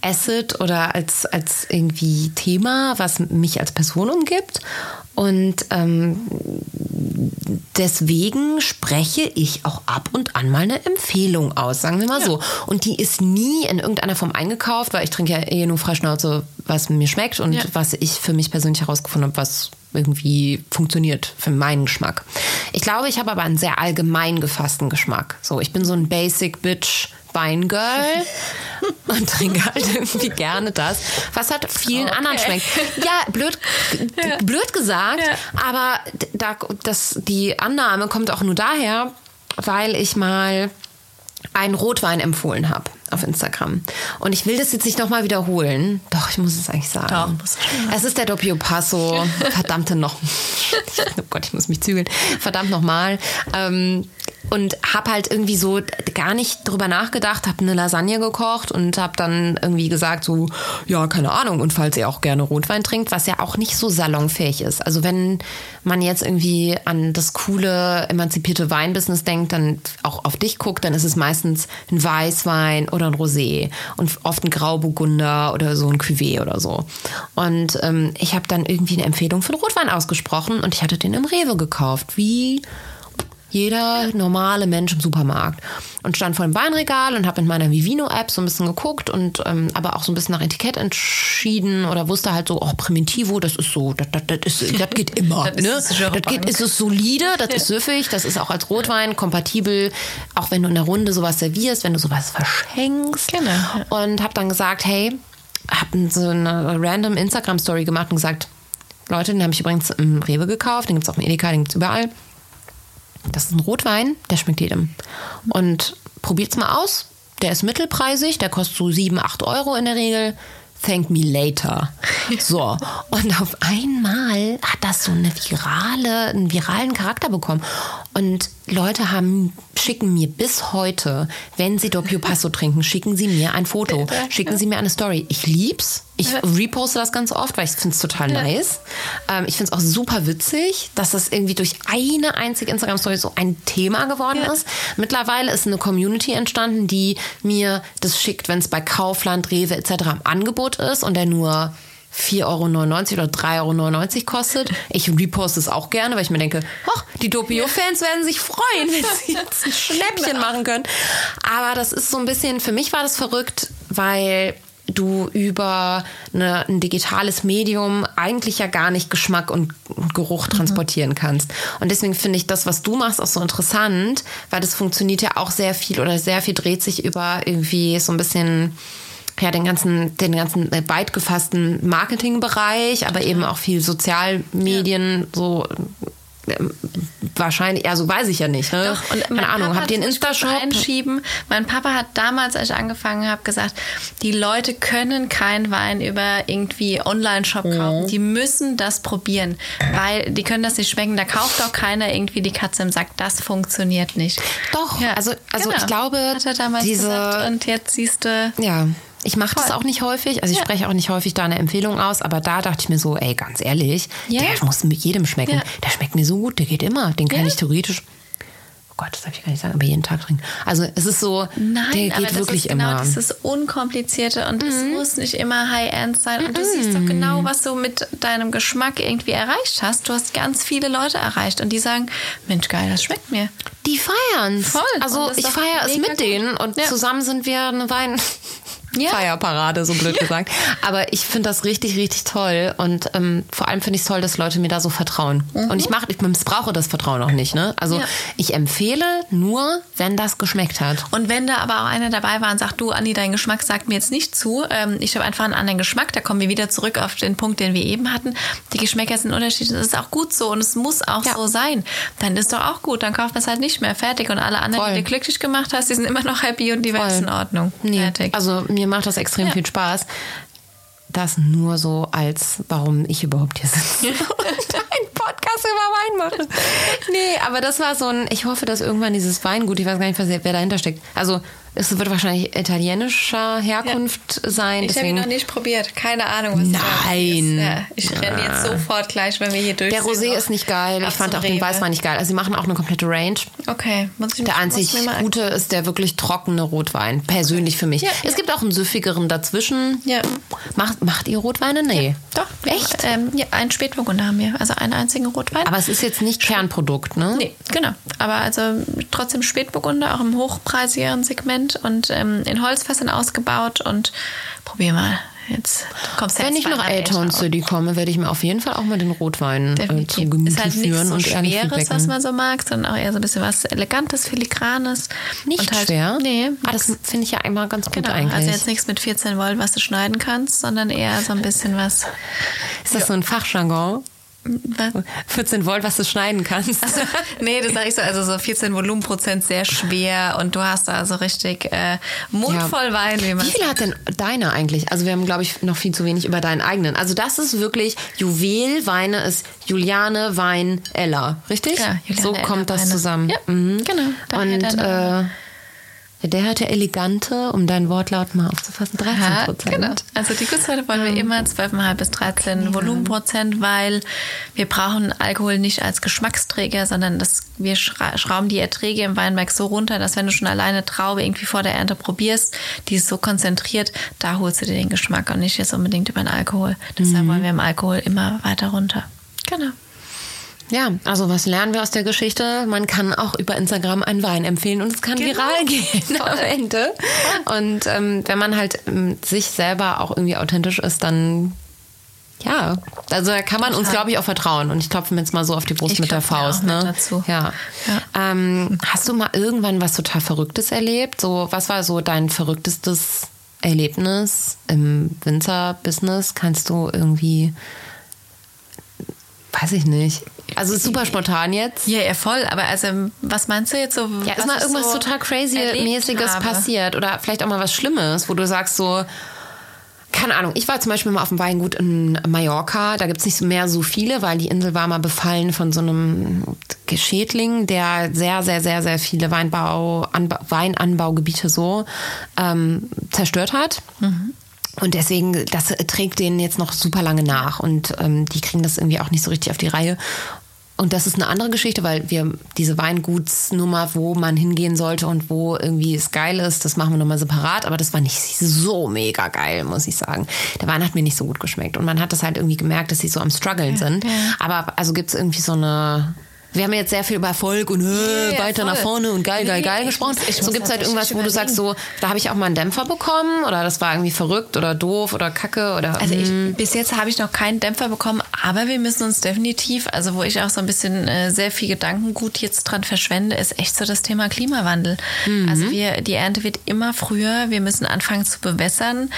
Asset oder als, als irgendwie Thema, was mich als Person umgibt. Und ähm, deswegen spreche ich auch ab und an mal eine Empfehlung aus, sagen wir mal so. Und die ist nie in irgendeiner Form eingekauft, weil ich trinke ja eh nur Freischnauze, was mir schmeckt und
Ja.
was ich für mich persönlich herausgefunden habe, was irgendwie funktioniert für meinen Geschmack. Ich glaube, ich habe aber einen sehr allgemein gefassten Geschmack. So, ich bin so ein Basic Bitch Weingirl und trinke halt irgendwie gerne das, was halt vielen
Okay.
anderen schmeckt. Ja, blöd, blöd gesagt, aber da, das, die Annahme kommt auch nur daher, weil ich mal einen Rotwein empfohlen habe auf Instagram. Und ich will das jetzt nicht nochmal wiederholen. Doch, ich muss es eigentlich sagen.
Doch, schon
es ist der Doppio Passo. Verdammte noch. oh Gott, ich muss mich zügeln. Verdammt nochmal. Ähm, und habe halt irgendwie so gar nicht drüber nachgedacht, habe eine Lasagne gekocht und habe dann irgendwie gesagt so, ja, keine Ahnung. Und falls ihr auch gerne Rotwein trinkt, was ja auch nicht so salonfähig ist. Also wenn man jetzt irgendwie an das coole, emanzipierte Weinbusiness denkt, dann auch auf dich guckt, dann ist es meistens ein Weißwein oder ein Rosé und oft ein Grauburgunder oder so ein Cuvée oder so. Und ähm, ich habe dann irgendwie eine Empfehlung für einen Rotwein ausgesprochen und ich hatte den im Rewe gekauft, wie jeder normale Mensch im Supermarkt. Und stand vor dem Weinregal und habe mit meiner Vivino-App so ein bisschen geguckt und ähm, aber auch so ein bisschen nach Etikett entschieden oder wusste halt so, oh, Primitivo, das ist so, das, das, das, ist, das geht immer.
Das
ne?
ist
Das geht, ist es solide, das ist süffig, das ist auch als Rotwein kompatibel, auch wenn du in der Runde sowas servierst, wenn du sowas verschenkst.
Genau.
Und habe dann gesagt, hey, habe so eine random Instagram-Story gemacht und gesagt, Leute, den habe ich übrigens im Rewe gekauft, den gibt es auch im Edeka, den gibt es überall. Das ist ein Rotwein, der schmeckt jedem. Und probiert's mal aus. Der ist mittelpreisig, der kostet so 7, 8 Euro in der Regel. Thank me later. So. Und auf einmal hat das so eine virale, einen viralen Charakter bekommen. Und Leute haben, schicken mir bis heute, wenn sie Doppio Passo trinken, schicken sie mir ein Foto. Schicken sie mir eine Story. Ich lieb's. Ich reposte das ganz oft, weil ich finde es total nice. Ähm, ich finde es auch super witzig, dass das irgendwie durch eine einzige Instagram-Story so ein Thema geworden
Ja.
ist. Mittlerweile ist eine Community entstanden, die mir das schickt, wenn es bei Kaufland, Rewe etc. im Angebot ist und der nur 4,99 Euro oder 3,99 Euro kostet. Ich reposte es auch gerne, weil ich mir denke, ach, die Doppio-Fans werden sich freuen, wenn sie jetzt ein Schnäppchen machen können. Aber das ist so ein bisschen, für mich war das verrückt, weil du über eine, ein digitales Medium eigentlich ja gar nicht Geschmack und Geruch transportieren kannst. Und deswegen finde ich das, was du machst, auch so interessant, weil das funktioniert ja auch sehr viel oder sehr viel dreht sich über irgendwie so ein bisschen ja, den ganzen, den ganzen äh, weit gefassten Marketingbereich, aber eben auch viel Sozialmedien, so ähm, wahrscheinlich, ja, so weiß ich ja nicht. Ne?
Doch, und
Keine Ahnung,
Papa
habt ihr einen Insta-Shop?
Einschieben. Mein Papa hat damals, als ich angefangen habe, gesagt, die Leute können keinen Wein über irgendwie Online-Shop
Mhm.
kaufen. Die müssen das probieren, weil die können das nicht schmecken. Da kauft auch keiner irgendwie die Katze im Sack. Das funktioniert nicht.
Doch, also- also ich glaube,
hat er damals
diese-
gesagt. Und jetzt siehst du,
Ja. Ich mache das auch nicht häufig, also ich
Ja.
spreche auch nicht häufig da eine Empfehlung aus, aber da dachte ich mir so, ey, ganz ehrlich,
Ja.
der muss mit jedem schmecken.
Ja.
Der schmeckt mir so gut, der geht immer. Den kann ich theoretisch, oh Gott, das darf ich gar nicht sagen, aber jeden Tag trinken. Also es ist so,
Nein,
der geht
das
wirklich
ist genau
immer.
dieses Unkomplizierte und es
Mhm.
muss nicht immer High-End sein. Und du siehst doch genau, was du mit deinem Geschmack irgendwie erreicht hast. Du hast ganz viele Leute erreicht und die sagen, Mensch, geil, das schmeckt mir.
Die feiern
Voll.
Also
das ist
ich feiere es mit denen und
Ja.
zusammen sind wir eine Wein.
Ja.
Feierparade, so blöd gesagt. Aber ich finde das richtig, richtig toll. Und ähm, vor allem finde ich es toll, dass Leute mir da so vertrauen. Und ich mache, ich missbrauche das Vertrauen auch nicht. Ne? Also
Mhm. Ja.
ich empfehle nur, wenn das geschmeckt hat.
Und wenn da aber auch einer dabei war und sagt, du, Andi, dein Geschmack sagt mir jetzt nicht zu, ähm, ich habe einfach einen anderen Geschmack, da kommen wir wieder zurück auf den Punkt, den wir eben hatten. Die Geschmäcker sind unterschiedlich, das ist auch gut so und es muss auch
Ja.
so sein. Dann ist doch auch gut, dann kauft man es halt nicht mehr, fertig. Und alle anderen,
Voll.
die du glücklich gemacht hast, die sind immer noch happy und die Welt ist in Ordnung.
Nee,
Fertig.
also mir macht das extrem
Ja.
viel Spaß. Das nur so als, warum ich überhaupt hier sitze und einen Podcast über Wein mache. Nee, aber das war so ein, ich hoffe, dass irgendwann dieses Weingut, ich weiß gar nicht, wer dahinter steckt. Also es wird wahrscheinlich italienischer Herkunft sein.
Ich habe ihn noch nicht probiert. Keine Ahnung, was da
Nein.
ist. Ja, ich renne jetzt sofort gleich, wenn wir hier durch
der Rosé ist nicht geil. Ich fand auch den
Rewe.
Weißwein nicht geil. Also sie machen auch eine komplette Range.
Okay, muss ich
Der
muss
einzig
mal
gute ist der wirklich trockene Rotwein. Persönlich für mich.
Ja,
es
ja.
gibt auch einen süffigeren dazwischen.
Ja.
Macht, macht ihr Rotweine? Nee.
Doch,
Echt?
Ähm, ja, einen Spätburgunder haben wir. Also einen einzigen Rotwein.
Aber es ist jetzt nicht Kernprodukt, ne?
Nee, genau. Aber also trotzdem Spätburgunder, auch im hochpreisigeren Segment und ähm, in Holzfässern ausgebaut und probier mal. Jetzt du kommst
Wenn
jetzt
ich nach
echt
City komme, werde ich mir auf jeden Fall auch mal den Rotwein äh, zu. Gemüte
ist halt
führen
so
und
Schweres, was man so mag, sondern auch eher so ein bisschen was Elegantes, Filigranes.
Nicht
halt,
schwer?
Nee.
Ah, das finde ich ja einmal ganz gut
Genau,
eigentlich.
also jetzt nichts mit 14 Volt, was du schneiden kannst, sondern eher so ein bisschen was.
ist das so ein Fachjargon?
Was
14 Volt, was du schneiden kannst.
nee, das sage ich so, also so 14 Volumenprozent sehr schwer und du hast da so richtig äh, Mund
Ja.
voll Wein, wie
Wie viel hat denn deine eigentlich? Also wir haben, glaube ich, noch viel zu wenig über deinen eigenen. Also das ist wirklich Juwel, Weine ist Juliane, Wein, Ella, richtig?
Ja, Juliane,
so
Ella,
kommt das
Weine.
zusammen.
Ja,
Mhm.
genau. Daher
Und äh, der hat ja elegante, um deinen Wortlaut mal aufzufassen, 13
Ja,
Prozent.
genau. Also die Gutsweite wollen wir immer 12,5 bis 13 Volumenprozent, weil wir brauchen Alkohol nicht als Geschmacksträger, sondern das, wir schra- schrauben die Erträge im Weinberg so runter, dass wenn du schon alleine Traube irgendwie vor der Ernte probierst, die ist so konzentriert, da holst du dir den Geschmack und nicht jetzt unbedingt über den Alkohol. Deshalb wollen wir im Alkohol immer weiter runter. Genau.
Ja, also was lernen wir aus der Geschichte? Man kann auch über Instagram einen Wein empfehlen und es kann
Genau.
viral gehen am Ende. Und ähm, wenn man halt ähm, sich selber auch irgendwie authentisch ist, dann ja, also da kann man uns,
Total.
glaube ich, auch vertrauen. Und ich klopfe mir jetzt mal so auf die Brust
Ich
mit der Faust. ne?
dazu.
Ja. Ähm, hast du mal irgendwann was total Verrücktes erlebt? So, was war so dein verrücktestes Erlebnis im Winzer-Business? Kannst du irgendwie, weiß ich nicht. Also super spontan jetzt.
Ja, ja, voll. Aber also, was meinst du jetzt so?
Ja, ist mal irgendwas
so
total
erlebt
crazy-mäßiges
habe?
passiert oder vielleicht auch mal was Schlimmes, wo du sagst so, keine Ahnung, ich war zum Beispiel mal auf dem Weingut in Mallorca, da gibt es nicht mehr so viele, weil die Insel war mal befallen von so einem Schädling, der sehr, sehr, sehr, sehr viele Weinbau, Anba Weinanbaugebiete so ähm, zerstört hat. Und deswegen, das trägt denen jetzt noch super lange nach und ähm, die kriegen das irgendwie auch nicht so richtig auf die Reihe. Und das ist eine andere Geschichte, weil wir diese Weingutsnummer, wo man hingehen sollte und wo irgendwie es geil ist, das machen wir nochmal separat. Aber das war nicht so mega geil, muss ich sagen. Der Wein hat mir nicht so gut geschmeckt. Und man hat das halt irgendwie gemerkt, dass sie so am struggeln sind.
ja.
Aber also gibt es irgendwie so eine. Wir haben jetzt sehr viel über Erfolg und äh,
Ja,
weiter
voll.
nach vorne und geil, geil, geil gesprochen.
ich
so
muss
gibt es halt irgendwas, wo du sagst, so, da habe ich auch mal einen Dämpfer bekommen oder das war irgendwie verrückt oder doof oder kacke oder.
Also ich,
mm.
bis jetzt habe ich noch keinen Dämpfer bekommen, aber wir müssen uns definitiv, also wo ich auch so ein bisschen äh, sehr viel Gedankengut jetzt dran verschwende, ist echt so das Thema Klimawandel.
Mhm.
Also wir, die Ernte wird immer früher, wir müssen anfangen zu bewässern.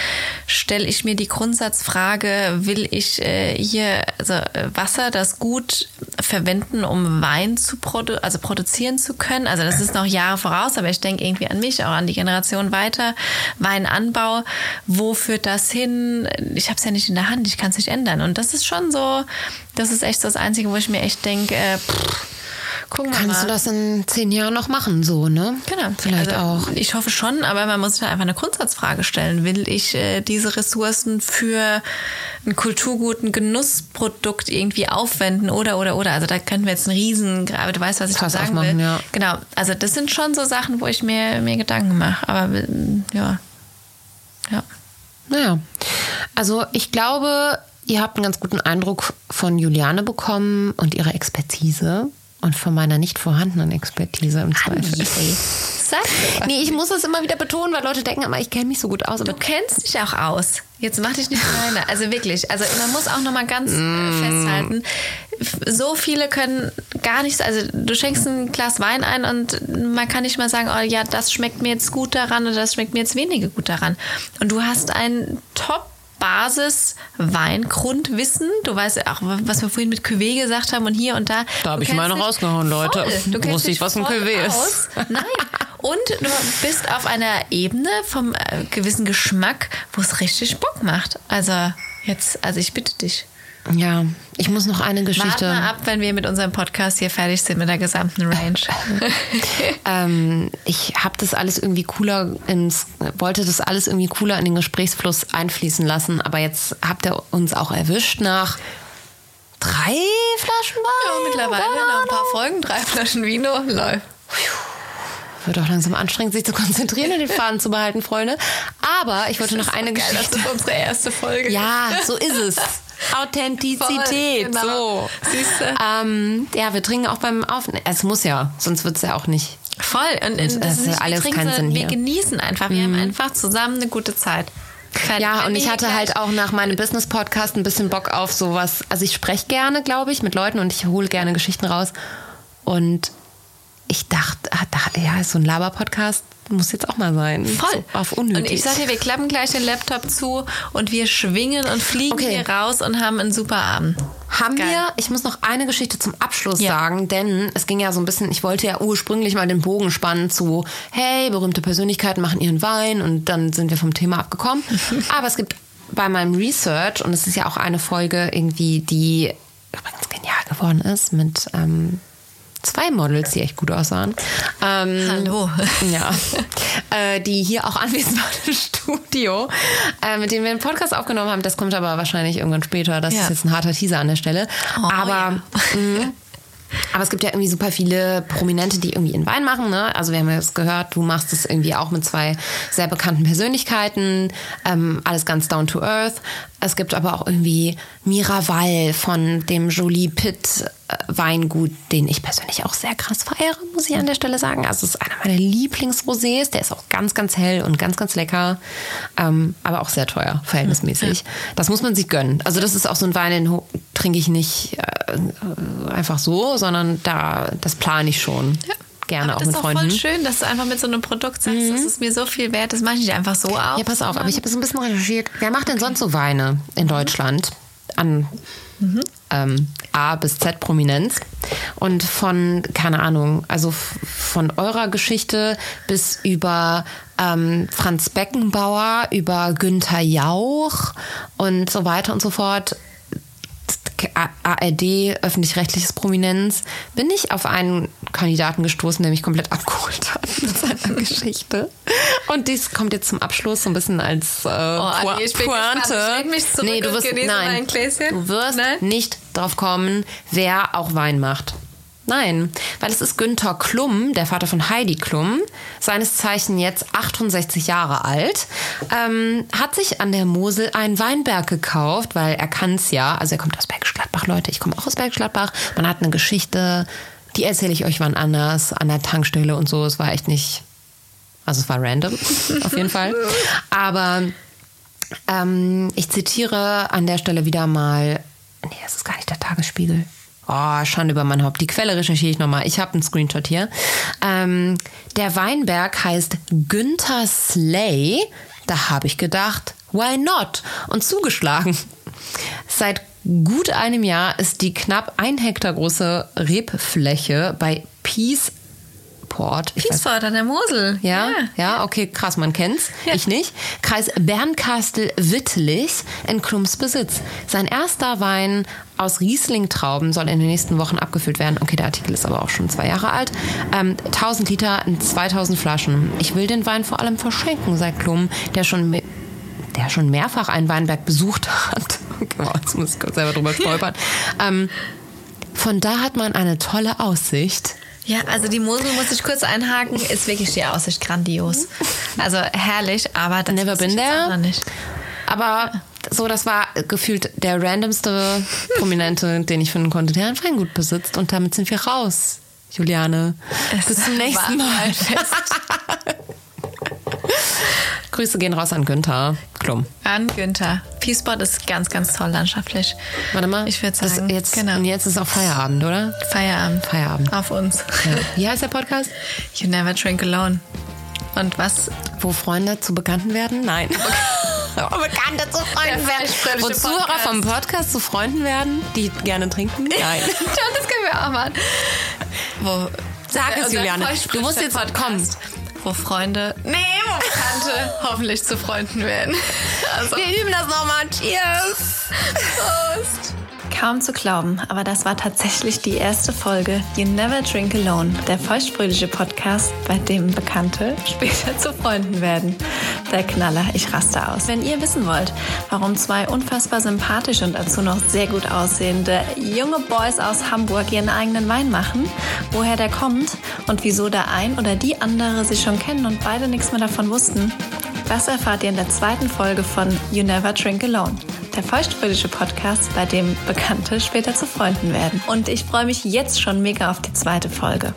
Stelle ich mir die Grundsatzfrage, will ich äh, hier also äh, Wasser, das gut verwenden, um Wein zu produ also produzieren zu können? Also das ist noch Jahre voraus, aber ich denke irgendwie an mich, auch an die Generation weiter. Weinanbau, wo führt das hin? Ich habe es ja nicht in der Hand, ich kann es nicht ändern. Und das ist schon so, das ist echt so das Einzige, wo ich mir echt denke, äh, gucken wir
Kannst
mal.
du das in zehn Jahren noch machen, so, ne?
Genau.
Vielleicht
also,
auch.
Ich hoffe schon, aber man muss sich da einfach eine Grundsatzfrage stellen. Will ich äh, diese Ressourcen für ein Kulturgut, ein Genussprodukt irgendwie aufwenden oder, oder, oder? Also da könnten wir jetzt einen riesen, aber du weißt, was ich
Fass
sagen will.
ja.
Genau. Also das sind schon so Sachen, wo ich mir, mir Gedanken mache. Aber ähm, ja. Ja.
Naja. Also ich glaube, ihr habt einen ganz guten Eindruck von Juliane bekommen und ihrer Expertise und von meiner nicht vorhandenen Expertise im Zweifel. Nee, ich muss das immer wieder betonen, weil Leute denken immer, ich kenne mich so gut aus.
Du kennst dich auch aus. Jetzt mach dich nicht alleine. Also wirklich. Also man muss auch noch mal ganz äh, festhalten. f- So viele können gar nichts. Also du schenkst ein Glas Wein ein und man kann nicht mal sagen, oh ja, das schmeckt mir jetzt gut daran oder das schmeckt mir jetzt weniger gut daran. Und du hast ein Top Basis Weingrundwissen. Du weißt ja auch, was wir vorhin mit Cuvée gesagt haben und hier und da.
Da hab
Du
ich mal noch rausgehauen, Leute.
Voll. Du kennst
Wusste ich,
dich
was ein Cuvée ist.
Nein. Und du bist auf einer Ebene vom äh, gewissen Geschmack, wo es richtig Bock macht. Also jetzt, also ich bitte dich.
Ja, ich muss noch eine Geschichte.
mal ab, wenn wir mit unserem Podcast hier fertig sind mit der gesamten Range.
Ähm, ich habe das alles irgendwie cooler ins, wollte das alles irgendwie cooler in den Gesprächsfluss einfließen lassen, aber jetzt habt ihr uns auch erwischt nach drei Flaschen Wein.
Ja, mittlerweile noch ein paar Folgen, drei Flaschen Vino, läuft.
Wird auch langsam anstrengend, sich zu konzentrieren und den Faden zu behalten, Freunde. Aber ich wollte noch eine
Geil, das
Geschichte.
ist unsere erste Folge.
Ja, so ist es. Authentizität,
Voll, genau.
so.
Siehst du?
Ähm, ja, wir trinken auch beim Aufnehmen. Es muss ja, sonst wird es ja auch nicht.
Voll. Und, und
das
das
ist alles keinen Sinn
wir
hier. Mhm.
genießen einfach. Wir haben einfach zusammen eine gute Zeit. Fertig.
Ja, und ich hatte
gleich-
halt auch nach meinem Business-Podcast ein bisschen Bock auf sowas. Also ich spreche gerne, glaube ich, mit Leuten und ich hole gerne Geschichten raus. Und ich dachte, ah, ja, so ein Laber-Podcast muss jetzt auch mal sein.
Voll.
Auf unnötig.
Und ich sag dir, wir klappen gleich den Laptop zu und wir schwingen und fliegen
Okay.
hier raus und haben einen super Abend.
Haben
Geil.
wir, ich muss noch eine Geschichte zum Abschluss
Ja.
sagen, denn es ging ja so ein bisschen, ich wollte ja ursprünglich mal den Bogen spannen zu, hey, berühmte Persönlichkeiten machen ihren Wein und dann sind wir vom Thema abgekommen. Aber es gibt bei meinem Research, und es ist ja auch eine Folge irgendwie, die übrigens genial geworden ist, mit ähm, zwei Models, die echt gut aussahen. Ähm,
Hallo.
ja, äh, die hier auch anwesend waren im Studio, äh, mit denen wir einen Podcast aufgenommen haben. Das kommt aber wahrscheinlich irgendwann später. Das
Ja.
ist jetzt ein harter Teaser an der Stelle.
Oh,
aber, mh, aber es gibt ja irgendwie super viele Prominente, die irgendwie in Wein machen. Ne? Also wir haben ja jetzt gehört, du machst es irgendwie auch mit zwei sehr bekannten Persönlichkeiten. Ähm, alles ganz down to earth. Es gibt aber auch irgendwie Miraval von dem Jolie Pitt äh, Weingut, den ich persönlich auch sehr krass verehre, muss ich an der Stelle sagen. Also es ist einer meiner Lieblingsrosés. Der ist auch ganz, ganz hell und ganz, ganz lecker. Ähm, aber auch sehr teuer, verhältnismäßig. Das muss man sich gönnen. Also das ist auch so ein Wein, den trinke ich nicht äh, einfach so, sondern da, das plane ich schon. Gerne
Aber
auch
das
mit
ist auch
Freunden. Mhm.
voll schön, dass du einfach mit so einem Produkt sagst, das ist mir so viel wert, das mache ich nicht einfach so auf.
Ja, pass auf, aber ich habe so ein bisschen recherchiert. Wer macht denn sonst so Weine in Deutschland? An ähm, A bis Z Prominenz. Und von, keine Ahnung, also von eurer Geschichte bis über ähm, Franz Beckenbauer, über Günther Jauch und so weiter und so fort. ARD, öffentlich-rechtliches Prominenz, bin ich auf einen Kandidaten gestoßen, der mich komplett abgeholt hat. mit seiner Geschichte. Und dies kommt jetzt zum Abschluss so ein bisschen als äh, oh,
nee, ich bin Pointe. Ich mich zurück
nee, du wirst, nein, du wirst nein? nicht drauf kommen, wer auch Wein macht. Nein, weil es ist Günther Klum, der Vater von Heidi Klum, seines Zeichen jetzt 68 Jahre alt, ähm, hat sich an der Mosel einen Weinberg gekauft, weil er kann es ja, also er kommt aus Bergisch Gladbach, Leute, ich komme auch aus Bergisch Gladbach, man hat eine Geschichte, die erzähle ich euch wann anders, an der Tankstelle und so, es war echt nicht, also es war random, auf jeden Fall, aber ähm, ich zitiere an der Stelle wieder mal, nee, das ist gar nicht der Tagesspiegel, Oh, schon über mein Haupt. Die Quelle recherchiere ich nochmal. Ich habe einen Screenshot hier. Ähm, der Weinberg heißt Günther Slay. Da habe ich gedacht, why not? Und zugeschlagen. Seit gut einem Jahr ist die knapp ein Hektar große Rebfläche bei Peace Port.
Peaceford an der Mosel.
Ja, ja, ja, okay, krass, man kennt's. Ja. Ich nicht. Kreis Bernkastel-Wittlich in Klums Besitz. Sein erster Wein aus Riesling-Trauben soll in den nächsten Wochen abgefüllt werden. Okay, der Artikel ist aber auch schon zwei Jahre alt. Ähm, 1000 Liter in 2000 Flaschen. Ich will den Wein vor allem verschenken, sagt Klum, der schon, der schon mehrfach einen Weinberg besucht hat. Oh, jetzt muss ich kurz selber drüber stolpern. ähm, von da hat man eine tolle Aussicht
ja, also die Mosel, muss ich kurz einhaken, ist wirklich die Aussicht grandios. Also herrlich, aber
das Never been there. Nicht. Aber so, das war gefühlt der randomste Prominente, den ich finden konnte, der ein Weingut besitzt. Und damit sind wir raus, Juliane. Es Bis zum nächsten Mal. Grüße gehen raus an Günther Klum.
An Günther. Peacepot ist ganz, ganz toll landschaftlich.
Warte mal.
Ich würde sagen,
jetzt, genau. Und jetzt ist auch Feierabend, oder?
Feierabend.
Feierabend.
Auf uns.
Ja. Wie heißt der Podcast?
You Never Drink Alone. Und was?
Wo Freunde zu Bekannten werden? Nein. Bekannte zu Freunden werden. Wo Zuhörer Podcast. vom Podcast zu Freunden werden, die gerne trinken?
Nein. das können wir auch machen.
Wo, Sag es, Juliane. Du musst jetzt kommen
wo Freunde, nee, wo Bekannte hoffentlich zu Freunden werden.
Also. Wir üben das nochmal. Cheers.
Prost. Kaum zu glauben, aber das war tatsächlich die erste Folge You Never Drink Alone, der feuchtfröhliche Podcast, bei dem Bekannte später zu Freunden werden. Der Knaller, ich raste aus. Wenn ihr wissen wollt, warum zwei unfassbar sympathische und dazu noch sehr gut aussehende junge Boys aus Hamburg ihren eigenen Wein machen, woher der kommt und wieso der ein oder die andere sie schon kennen und beide nichts mehr davon wussten, das erfahrt ihr in der zweiten Folge von You Never Drink Alone der feuchtfröhliche Podcast, bei dem Bekannte später zu Freunden werden. Und ich freue mich jetzt schon mega auf die zweite Folge.